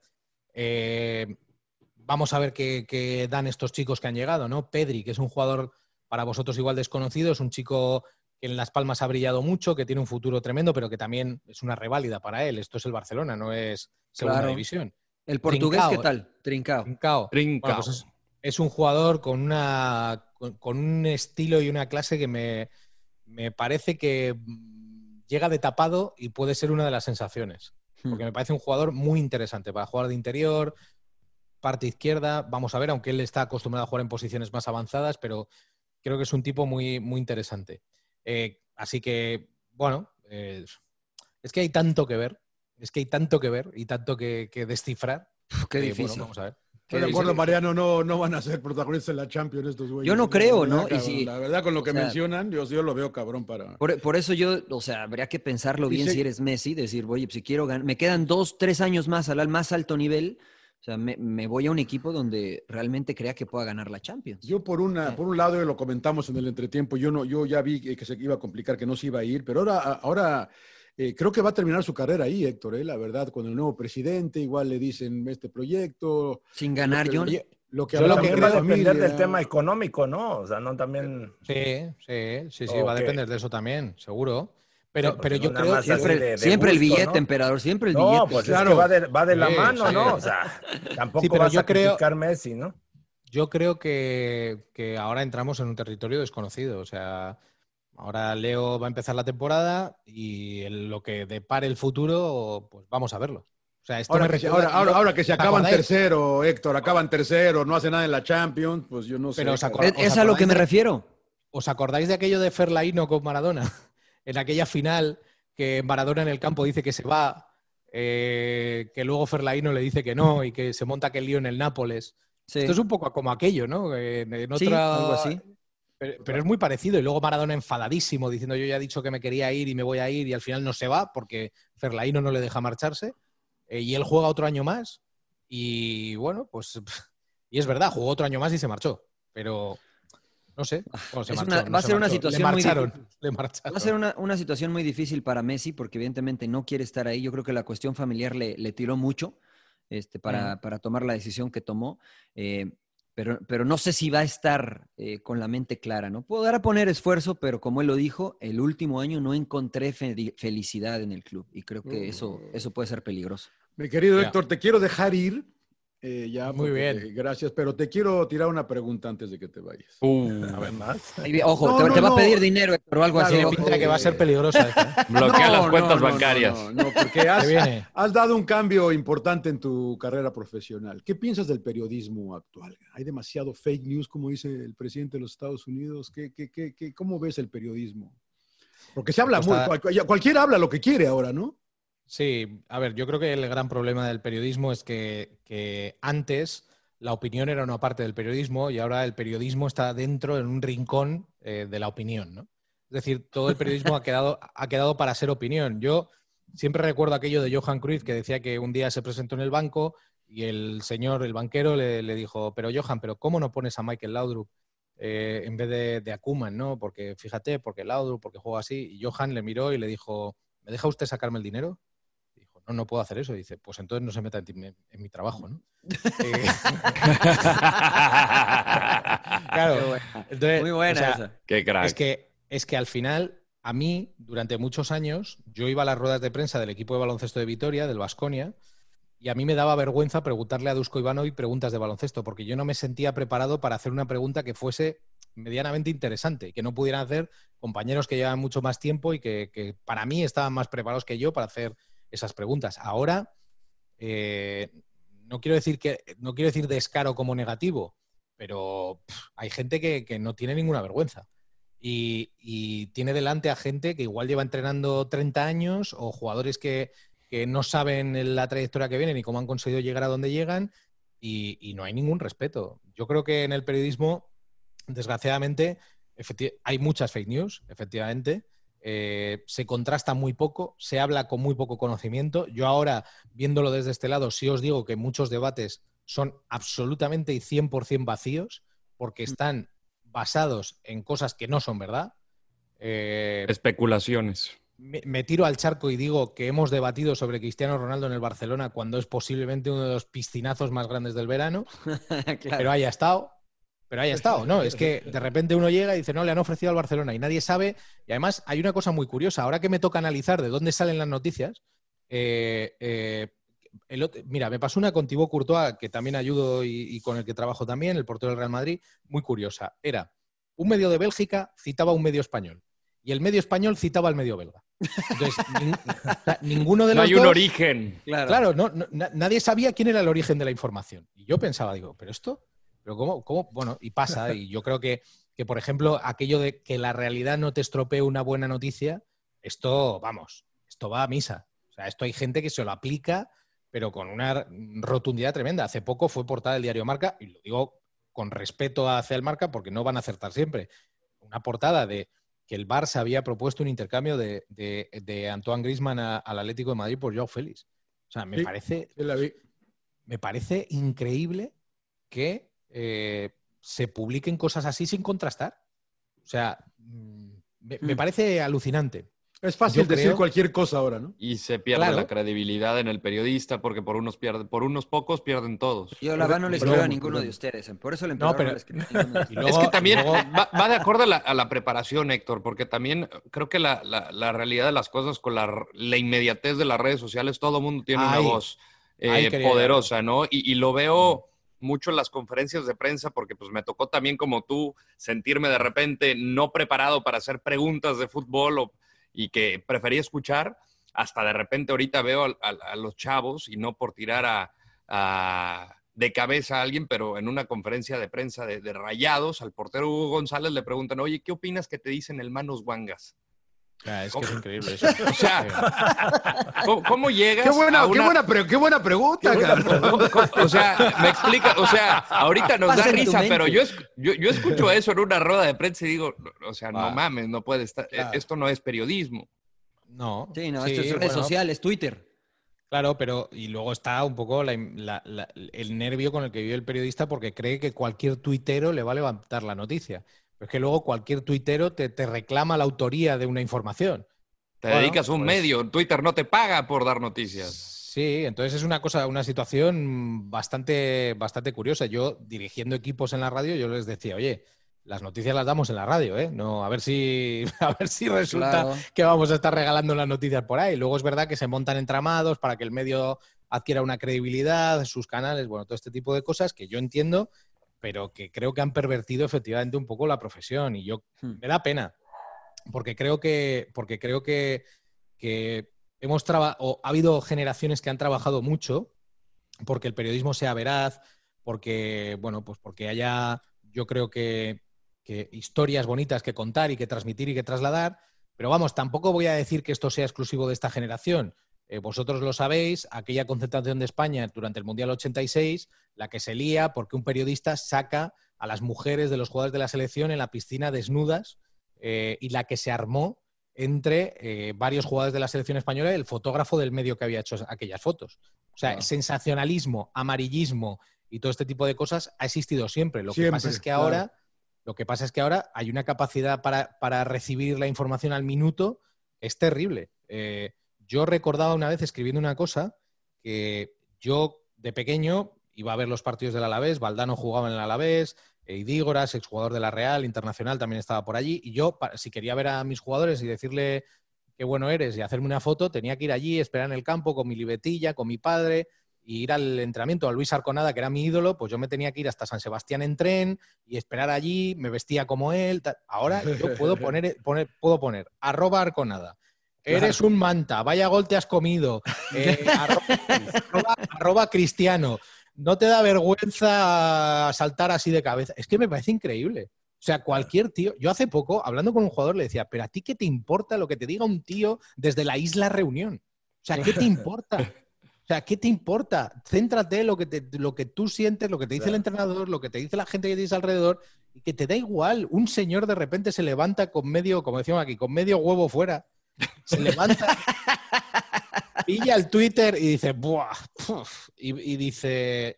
Vamos a ver qué, dan estos chicos que han llegado, ¿no? Pedri, que es un jugador para vosotros igual desconocido, es un chico que en Las Palmas ha brillado mucho, que tiene un futuro tremendo, pero que también es una reválida para él. Esto es el Barcelona, no es segunda división. ¿El portugués qué tal? Trincao. Trincao. Pues es, un jugador con, una, con, un estilo y una clase que me, me parece que llega de tapado y puede ser una de las sensaciones. Hmm. Porque me parece un jugador muy interesante para jugar de interior, parte izquierda. Vamos a ver, aunque él está acostumbrado a jugar en posiciones más avanzadas, pero creo que es un tipo muy, muy interesante. Eh, así que, bueno, eh, es que hay tanto que ver, es que hay tanto que ver y tanto que, descifrar. qué difícil. vamos a ver. Estoy de acuerdo, Mariano, no, no van a ser protagonistas en la Champions estos güeyes. Yo no creo, ¿no? la verdad, con lo que mencionan, yo, yo, lo veo cabrón para... Por, eso yo, o sea, habría que pensarlo bien si eres Messi, decir, oye, si quiero ganar, me quedan dos, tres años más al más alto nivel, o sea, me, voy a un equipo donde realmente crea que pueda ganar la Champions. Yo por una, por un lado, lo comentamos en el entretiempo, yo no, yo ya vi que se iba a complicar, que no se iba a ir, pero ahora, ahora eh, creo que va a terminar su carrera ahí, Héctor, eh, la verdad, con el nuevo presidente, igual le dicen este proyecto. Sin ganar, John. Lo que, lo que va a depender del tema económico, ¿no? O sea, no también. Sí, sí, sí, sí, va a depender de eso también, seguro. Pero, pero yo creo siempre, siempre el billete, emperador, siempre el billete. No, pues claro. va, de, va de, la mano, ¿no? O sea, tampoco va a sacrificar Messi, ¿no? Yo creo que, que, ahora entramos en un territorio desconocido. O sea, ahora Leo va a empezar la temporada y lo que depare el futuro, pues vamos a verlo. O sea, esto ahora, que se, ahora, ahora, que se acaban tercero, Héctor, acaban tercero, no hace nada en la Champions, pues yo no sé. Pero es a lo que me refiero. ¿Os acordáis de aquello de Ferlaino con Maradona? En aquella final que Maradona en el campo dice que se va, eh, que luego Ferlaino le dice que no y que se monta aquel lío en el Nápoles. Esto es un poco como aquello, ¿no? En, otra... algo así. Pero, es muy parecido. Y luego Maradona enfadadísimo, diciendo yo ya he dicho que me quería ir y me voy a ir y al final no se va porque Ferlaino no le deja marcharse. Eh, y él juega otro año más. Y bueno, pues... Y es verdad, jugó otro año más y se marchó. Pero no sé. va a ser una situación muy difícil. Va a ser una, situación muy difícil para Messi porque evidentemente no quiere estar ahí. Yo creo que la cuestión familiar le, tiró mucho este, para, tomar la decisión que tomó. Eh, pero, pero, no sé si va a estar eh, con la mente clara, ¿no? A poner esfuerzo, pero como él lo dijo, el último año no encontré felicidad en el club y creo que eso, mm. eso puede ser peligroso. Mi querido Héctor, te quiero dejar ir eh, ya, Muy bien. gracias, pero te quiero tirar una pregunta antes de que te vayas. Uh. a ver más. ojo, te, va a pedir dinero o algo así. Tiene pinta que va a ser peligrosa. ¿eh? Bloquea las cuentas bancarias. No, porque has, has, dado un cambio importante en tu carrera profesional. ¿Qué piensas del periodismo actual? Hay demasiado fake news, como dice el presidente de los Estados Unidos. ¿Qué, qué, qué, cómo ves el periodismo? Porque se habla pues muy, cualquiera habla lo que quiere ahora, ¿no? Sí, a ver, yo creo que el gran problema del periodismo es que, antes la opinión era una parte del periodismo y ahora el periodismo está dentro en un rincón eh, de la opinión, ¿no? Es decir, todo el periodismo ha, quedado, ha quedado para ser opinión. Yo siempre recuerdo aquello de Johan Cruyff que decía que un día se presentó en el banco y el señor, el banquero, le, dijo, pero Johan, ¿pero cómo no pones a Michael Laudrup eh, en vez de, de Akuman, ¿no? Porque fíjate, porque Laudrup, porque juega así. Y Johan le miró y le dijo, ¿me deja usted sacarme el dinero? No, puedo hacer eso. dice, pues entonces no se meta en, mi trabajo, ¿no? Eh, claro, muy buena Qué crack. Es que, es que al final, a mí, durante muchos años, yo iba a las ruedas de prensa del equipo de baloncesto de Vitoria, del Vasconia, y a mí me daba vergüenza preguntarle a Dusko Ivanovic preguntas de baloncesto, porque yo no me sentía preparado para hacer una pregunta que fuese medianamente interesante, que no pudieran hacer compañeros que llevan mucho más tiempo y que, para mí estaban más preparados que yo para hacer esas preguntas. Ahora, eh, no quiero decir que no quiero decir descaro como negativo, pero hay gente que, no tiene ninguna vergüenza. Y, tiene delante a gente que igual lleva entrenando 30 años o jugadores que, no saben la trayectoria que vienen y cómo han conseguido llegar a donde llegan y, no hay ningún respeto. Yo creo que en el periodismo, desgraciadamente, hay muchas fake news, efectivamente. Eh, se contrasta muy poco, se habla con muy poco conocimiento. Yo ahora, viéndolo desde este lado, sí os digo que muchos debates son absolutamente y 100% vacíos porque mm. están basados en cosas que no son verdad. Eh, Especulaciones. Me, tiro al charco y digo que hemos debatido sobre Cristiano Ronaldo en el Barcelona cuando es posiblemente uno de los piscinazos más grandes del verano, pero haya estado. Pero haya estado, ¿no? Es que de repente uno llega y dice, no, le han ofrecido al Barcelona y nadie sabe. Y además hay una cosa muy curiosa. Ahora que me toca analizar de dónde salen las noticias, eh, eh, mira, me pasó una con Thibaut Courtois, que también ayudo y, con el que trabajo también, el portero del Real Madrid, muy curiosa. Era un medio de Bélgica citaba a un medio español y el medio español citaba al medio belga. Entonces, ninguno de los No hay un origen. Claro, nadie sabía quién era el origen de la información. Y yo pensaba, digo, ¿pero esto? ¿Pero cómo? cómo? Bueno, y pasa, y yo creo que, que, por ejemplo, aquello de que la realidad no te estropee una buena noticia, esto, vamos, esto va a misa. O sea, esto hay gente que se lo aplica pero con una rotundidad tremenda. Hace poco fue portada del diario Marca, y lo digo con respeto hacia el Marca porque no van a acertar siempre. Una portada de que el Barça había propuesto un intercambio de, de, Antoine Grisman al Atlético de Madrid por Joao Félix. O sea, me parece. Me parece increíble que eh, se publiquen cosas así sin contrastar. O sea, mm, me, mm. parece alucinante. Es fácil decir cualquier cosa ahora, ¿no? Y se pierde la credibilidad en el periodista porque por unos pierde, por unos pocos pierden todos. Yo la verdad no le escribo a ninguno de ustedes, por eso le no, pero... Es que también va, de acuerdo a la, preparación, Héctor, porque también creo que la, realidad de las cosas con la, inmediatez de las redes sociales, todo el mundo tiene una voz eh, poderosa, ¿no? Y, lo veo mucho las conferencias de prensa porque pues me tocó también como tú sentirme de repente no preparado para hacer preguntas de fútbol y que prefería escuchar, hasta de repente ahorita veo a, los chavos y no por tirar a, de cabeza a alguien, pero en una conferencia de prensa de, Rayados, al portero Hugo González le preguntan, oye, ¿qué opinas que te dicen el Manos Wangas? Ah, es que es increíble eso. O sea, ¿cómo, llegas? Qué buena, qué buena, qué buena pregunta, O sea, me explica, o sea, ahorita nos da risa, pero yo, yo, yo, escucho eso en una rueda de prensa y digo, o sea, no mames, no puede estar, esto no es periodismo. No. Sí, no, esto es redes sociales, Twitter. Claro, pero y luego está un poco el nervio con el que vive el periodista porque cree que cualquier tuitero le va a levantar la noticia es que luego cualquier tuitero te, reclama la autoría de una información. Te dedicas a un pues medio, Twitter no te paga por dar noticias. Sí, entonces es una cosa, una situación bastante, bastante curiosa. Yo, dirigiendo equipos en la radio, yo les decía, oye, las noticias las damos en la radio, ¿eh? No, a ver si, a ver si resulta que vamos a estar regalando las noticias por ahí. Luego es verdad que se montan entramados para que el medio adquiera una credibilidad, sus canales, bueno, todo este tipo de cosas que yo entiendo pero que creo que han pervertido efectivamente un poco la profesión y yo hmm. me da pena porque creo que porque creo que, hemos trabajado ha habido generaciones que han trabajado mucho porque el periodismo sea veraz porque bueno pues porque haya yo creo que, que historias bonitas que contar y que transmitir y que trasladar pero vamos tampoco voy a decir que esto sea exclusivo de esta generación eh, vosotros lo sabéis, aquella concentración de España durante el Mundial 86, la que se lía porque un periodista saca a las mujeres de los jugadores de la selección en la piscina desnudas eh, y la que se armó entre eh, varios jugadores de la selección española y el fotógrafo del medio que había hecho aquellas fotos. O sea, sensacionalismo, amarillismo y todo este tipo de cosas ha existido siempre. Lo que pasa es que ahora, lo que pasa es que ahora hay una capacidad para, recibir la información al minuto, es terrible. Yo recordaba una vez escribiendo una cosa que yo de pequeño iba a ver los partidos del Alavés, Valdano jugaba en el Alavés, Idígoras, exjugador de la Real, internacional, también estaba por allí. Y yo, si quería ver a mis jugadores y decirle qué bueno eres y hacerme una foto, tenía que ir allí, esperar en el campo con mi libetilla, con mi padre. y ir al entrenamiento a Luis Arconada, que era mi ídolo, pues yo me tenía que ir hasta San Sebastián en tren y esperar allí, me vestía como él. Ahora yo puedo poner, poner, puedo poner arroba Arconada. Eres un manta, vaya gol te has comido. Eh, arroba, cristiano. No te da vergüenza saltar así de cabeza. Es que me parece increíble. O sea, cualquier tío. Yo hace poco, hablando con un jugador, le decía, pero a ti qué te importa lo que te diga un tío desde la isla Reunión. O sea, ¿qué te importa? O sea, ¿qué te importa? Céntrate en lo que, lo que tú sientes, lo que te dice el entrenador, lo que te dice la gente que tienes alrededor, y que te da igual. Un señor de repente se levanta con medio, como decíamos aquí, con medio huevo fuera se levanta, pilla el Twitter y dice, ¡buah! y, dice,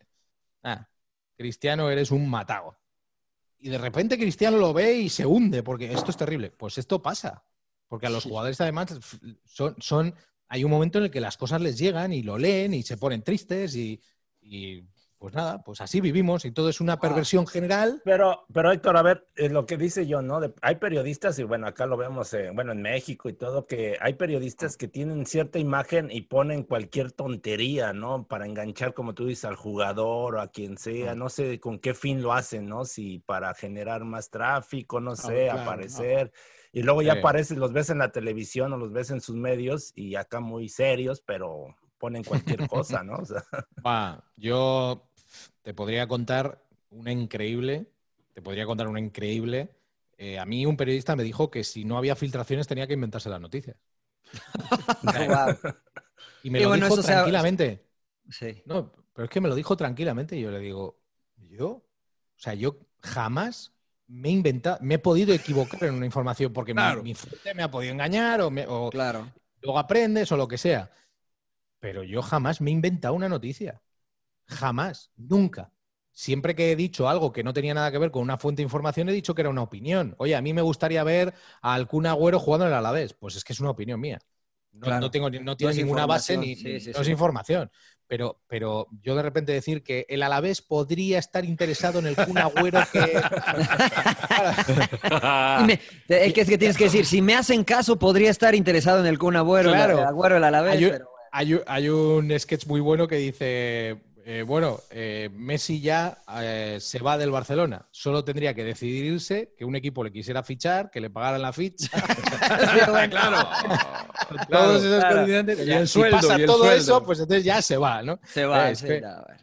ah, Cristiano, eres un matado. Y de repente Cristiano lo ve y se hunde, porque esto es terrible. Pues esto pasa. Porque a los jugadores, además, son, son, hay un momento en el que las cosas les llegan y lo leen y se ponen tristes y pues nada, pues así vivimos y todo es una perversión general. Pero, pero Héctor, a ver, es lo que dice yo, ¿no? hay periodistas, y bueno, acá lo vemos, bueno, en México y todo, que hay periodistas que tienen cierta imagen y ponen cualquier tontería, ¿no? Para enganchar, como tú dices, al jugador o a quien sea, no sé con qué fin lo hacen, ¿no? Si para generar más tráfico, no sé, aparecer. Y luego ya aparecen, los ves en la televisión o los ves en sus medios y acá muy serios, pero ponen cualquier cosa, ¿no? O sea. yo te podría contar una increíble, te podría contar una increíble. Eh, a mí un periodista me dijo que si no había filtraciones tenía que inventarse las noticias. y me lo dijo tranquilamente. Sí. No, pero es que me lo dijo tranquilamente y yo le digo, yo, o sea, yo jamás me he inventado, me he podido equivocar en una información porque mi, fuente me ha podido engañar o, claro. luego aprendes o lo que sea. Pero yo jamás me he inventado una noticia. Jamás, nunca. Siempre que he dicho algo que no tenía nada que ver con una fuente de información, he dicho que era una opinión. Oye, a mí me gustaría ver a algún Agüero jugando en el Alavés. Pues es que es una opinión mía. No, tengo, no tiene ninguna base ni no es información. Pero, pero yo de repente decir que el Alavés podría estar interesado en el Kun Agüero que... es, que, tienes que decir, si me hacen caso, podría estar interesado en el Kun Agüero, el Agüero el Alavés. Hay, hay, un sketch muy bueno que dice eh, bueno, eh, Messi ya eh, se va del Barcelona. Solo tendría que decidirse que un equipo le quisiera fichar, que le pagaran la ficha. claro. Todos esos Y el sueldo. Si pasa todo eso, pues entonces ya se va, ¿no? Se va.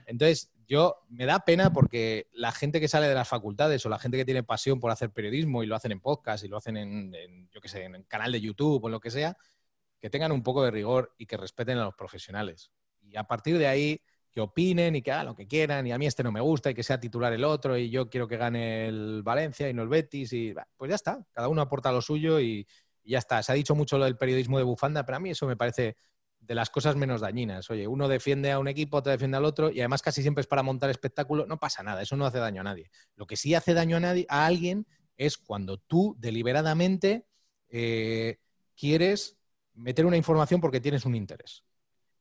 entonces, yo me da pena porque la gente que sale de las facultades o la gente que tiene pasión por hacer periodismo y lo hacen en podcast y lo hacen en, en yo qué sé, en el canal de YouTube o lo que sea, que tengan un poco de rigor y que respeten a los profesionales. Y a partir de ahí que opinen y que hagan lo que quieran y a mí este no me gusta y que sea titular el otro y yo quiero que gane el Valencia y no el Betis y pues ya está, cada uno aporta lo suyo y, ya está. Se ha dicho mucho lo del periodismo de bufanda, pero a mí eso me parece de las cosas menos dañinas. Oye, uno defiende a un equipo, otro defiende al otro y además casi siempre es para montar espectáculo, no pasa nada, eso no hace daño a nadie. Lo que sí hace daño a, nadie, a alguien es cuando tú deliberadamente eh, quieres meter una información porque tienes un interés.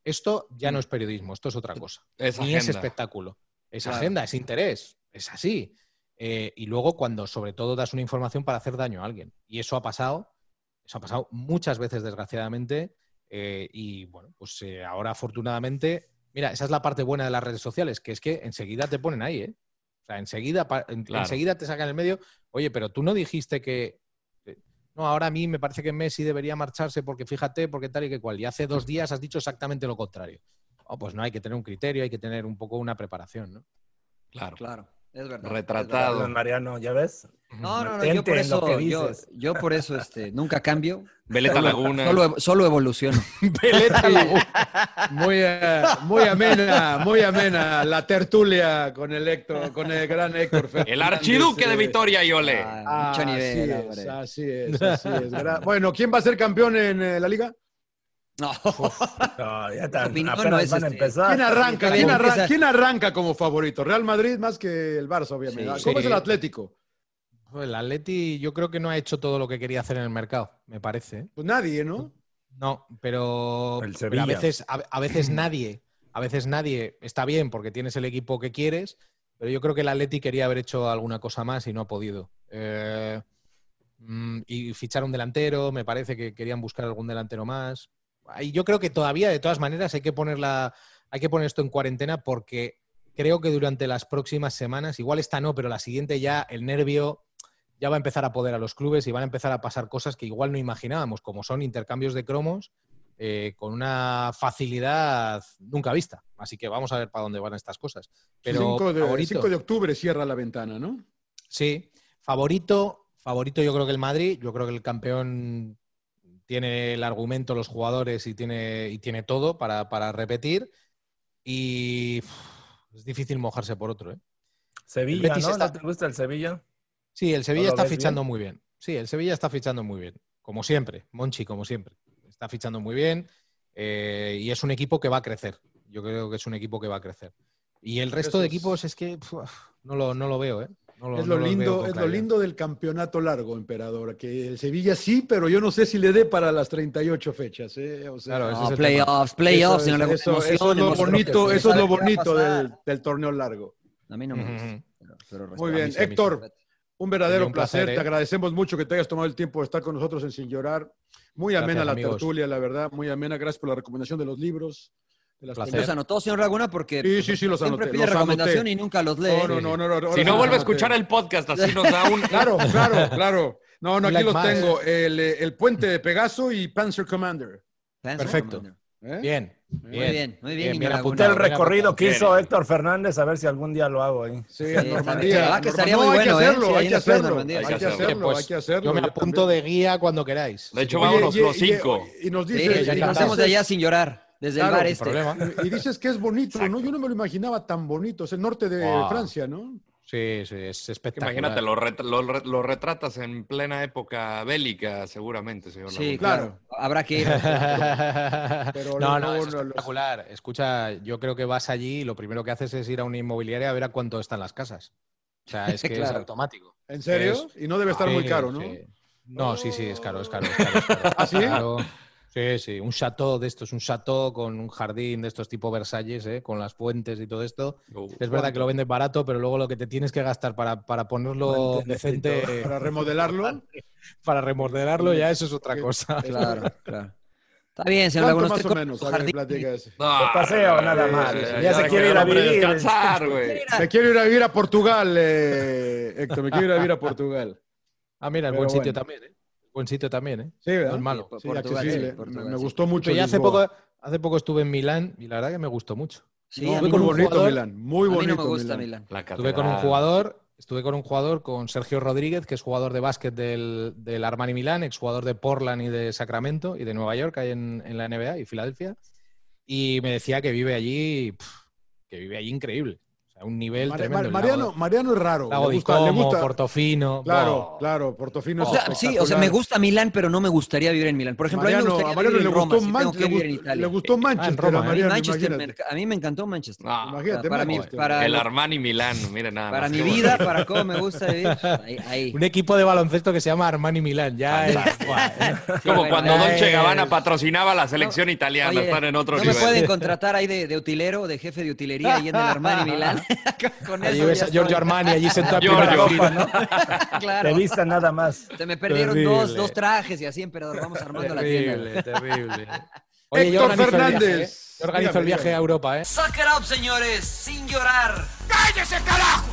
Esto ya no es periodismo, esto es otra cosa. Es Ni es espectáculo. Es agenda, es interés, es así. Eh, y luego cuando sobre todo das una información para hacer daño a alguien. Y eso ha pasado, eso ha pasado muchas veces desgraciadamente. Eh, y bueno, pues eh, ahora afortunadamente, mira, esa es la parte buena de las redes sociales, que es que enseguida te ponen ahí, ¿eh? O sea, enseguida, enseguida te sacan el medio, oye, pero tú no dijiste que no, ahora a mí me parece que Messi debería marcharse porque fíjate, porque tal y que cual. Y hace dos días has dicho exactamente lo contrario. Oh, pues no, hay que tener un criterio, hay que tener un poco una preparación, ¿no? Claro. Claro. Es verdad. Retratado. Mariano, ¿ya ves? No, no, no, yo por eso, yo, por eso este, nunca cambio. Veleta Laguna. Solo, solo evoluciono. Veleta Laguna. Muy, eh, muy amena, muy amena la tertulia con el Héctor, con el gran Héctor Fernández. El archiduque de Vitoria y Ole. Ah, mucho nivel. Así es, así es, Bueno, ¿quién va a ser campeón en eh, la liga? No. ya está. Apenas van a este, empezar. ¿Quién arranca, ¿quién, arranca, ¿Quién arranca como favorito? Real Madrid más que el Barça, obviamente. ¿Cómo es el Atlético? El Atleti yo creo que no ha hecho todo lo que quería hacer en el mercado, me parece. ¿eh? Pues nadie, ¿no? No, pero, a veces, a, veces nadie, a veces nadie está bien porque tienes el equipo que quieres, pero yo creo que el Atleti quería haber hecho alguna cosa más y no ha podido. Eh, mm, y fichar un delantero, me parece que querían buscar algún delantero más. Yo creo que todavía, de todas maneras, hay que poner la, hay que poner esto en cuarentena porque creo que durante las próximas semanas, igual esta no, pero la siguiente ya el nervio ya va a empezar a poder a los clubes y van a empezar a pasar cosas que igual no imaginábamos, como son intercambios de cromos eh, con una facilidad nunca vista. Así que vamos a ver para dónde van estas cosas. Pero 5 de, favorito, 5 de octubre cierra la ventana, ¿no? Sí, favorito, favorito yo creo que el Madrid, yo creo que el campeón tiene el argumento, los jugadores y tiene, y tiene todo para, para repetir. Y es difícil mojarse por otro. ¿eh? Sevilla, Betis ¿no? está- ¿No te gusta el Sevilla? Sí, el Sevilla ¿No lo está fichando bien? muy bien. Sí, el Sevilla está fichando muy bien. Como siempre, Monchi, como siempre. Está fichando muy bien eh, y es un equipo que va a crecer. Yo creo que es un equipo que va a crecer. Y el resto de equipos es que puf, no, lo, no lo veo, ¿eh? No Es no lo, lindo, es lo lindo del campeonato largo, emperador. Que el Sevilla sí, pero yo no sé si le dé para las 38 fechas. ¿eh? O sea, Claro, ese No, es el playoffs, eso playoffs, es- eso- eso es lo bonito, eso es lo bonito del, del torneo largo. A mí no me gusta. ujú. pero- pero Muy bien, mí. Héctor, un verdadero Un placer. placer, Te ¿eh? agradecemos mucho que te hayas tomado el tiempo de estar con nosotros en Sin Llorar. Muy amena Gracias, la amigos. tertulia, la verdad, muy amena. Gracias por la recomendación de los libros. De las. ¿Los anotó, señor Laguna? Porque Sí, sí, sí, los siempre anoté, pide los recomendación anoté. y nunca los lee. No, no, no, no, no, Si sí no los vuelve a escuchar el podcast, así nos da un. Claro, claro, claro. No, no, aquí like los más. tengo. El, eh, el puente de Pegaso y Panzer Commander. Panzer Perfecto. Commander. ¿eh? Bien, Muy bien, muy bien, bien Apunté el recorrido que bien. hizo Héctor Fernández, a ver si algún día lo hago ahí. Sí, Sí, en bien. Normandía. Que estaría No, muy hay que bueno, ¿eh? hacerlo, Sí, hay que hacerlo, hay hay que hacerlo. Pues hay que hacerlo. Yo me apunto de guía cuando queráis. De hecho, vámonos los cinco. Y, nos Sí, dice, y ya y nos hacemos de allá sin llorar, desde Claro, el bar este. problema. Y dices que es bonito, ¿no? Yo no me lo imaginaba tan bonito. Es el norte de Wow. Francia, ¿no? Sí, sí, es espectacular. Imagínate, lo, ret- lo re- lo retratas en plena época bélica, seguramente, señor. Sí, Laguna. claro. Habrá que ir. Pero no, no, es. Escucha, yo creo que vas allí y lo primero que haces es ir a una inmobiliaria a ver a cuánto están las casas. O sea, es que es automático. ¿En serio? Es- Y no debe estar muy caro, ¿no? sí. No, sí, sí, es caro, es caro. Es caro, es caro. ¿Ah, sí? Claro. Sí, sí, un chateau de estos, un chateau con un jardín de estos tipo Versalles, ¿eh? con las fuentes y todo esto. Uh, Es verdad que lo vendes barato, pero luego lo que te tienes que gastar para, para ponerlo decente, Para remodelarlo. para remodelarlo, ya eso es otra cosa. Claro, claro. Está bien, ¿Cuánto Laguna. más o menos? De paseo, nada más. sí, sí, Ya se quiere ir a vivir. descansar, güey. Me quiero ir a vivir a Portugal, eh, Héctor. Me quiero ir a vivir a Portugal. Ah, mira, es buen sitio bueno. también, ¿eh? Buen sitio también, ¿eh? Sí, ¿verdad? No es malo. Sí, Sí, Portugal, sí, Portugal, me, gustó mucho. Pero ya hace poco, hace poco estuve en Milán y la verdad que me gustó mucho. Sí, No, muy bonito jugador- Milán. Muy a mí bonito. no me gusta Milán. Milán. La Estuve con un jugador, estuve con un jugador, con Sergio Rodríguez, que es jugador de básquet del, del Armani Milán, exjugador de Portland y de Sacramento y de Nueva York, ahí en, en la NBA y Filadelfia. Y me decía que vive allí, que vive allí increíble. Sea, un nivel Mar- tremendo. Mar- Mariano, lago- Mariano es raro. Lago le gusta, le Como, gusta- Portofino. Claro, Buah. claro. Portofino es O sea, sí, o sea, me gusta Milán, pero no me gustaría vivir en Milán. Por ejemplo, Mariano, a mí me a gustaría Mariano vivir le en Roma, gustó, si tengo que le vivir en gustó- Italia. le gustó Manchester Roma, a ¿eh? A mí, Mariano, Manchester me- a mí me encantó Manchester. Ah, Imagínate, para mí, Manchester. para, El Armani Milán, mire nada para mi vida, para cómo me gusta vivir, ahí. ahí. Un equipo de baloncesto que se llama Armani Milán. Ya es, ¿eh? Como cuando Dolce Gabbana patrocinaba la selección italiana, están en otro ¿No me nivel. pueden contratar ahí de, de utilero, de jefe de utilería ahí en el Armani Milán? Con Allí eso ves a Giorgio. Armani allí sentado en primera fila. Claro. Te vista nada más. Se me perdieron Terrible. dos, dos trajes y así, emperador. Vamos armando la tienda. Terrible, terrible. Oye, yo Héctor el viaje, Fernández. ¿eh? Yo organizo el viaje dígame. a Europa, ¿eh? Suck it up, señores, sin llorar. ¡Cállese, carajo!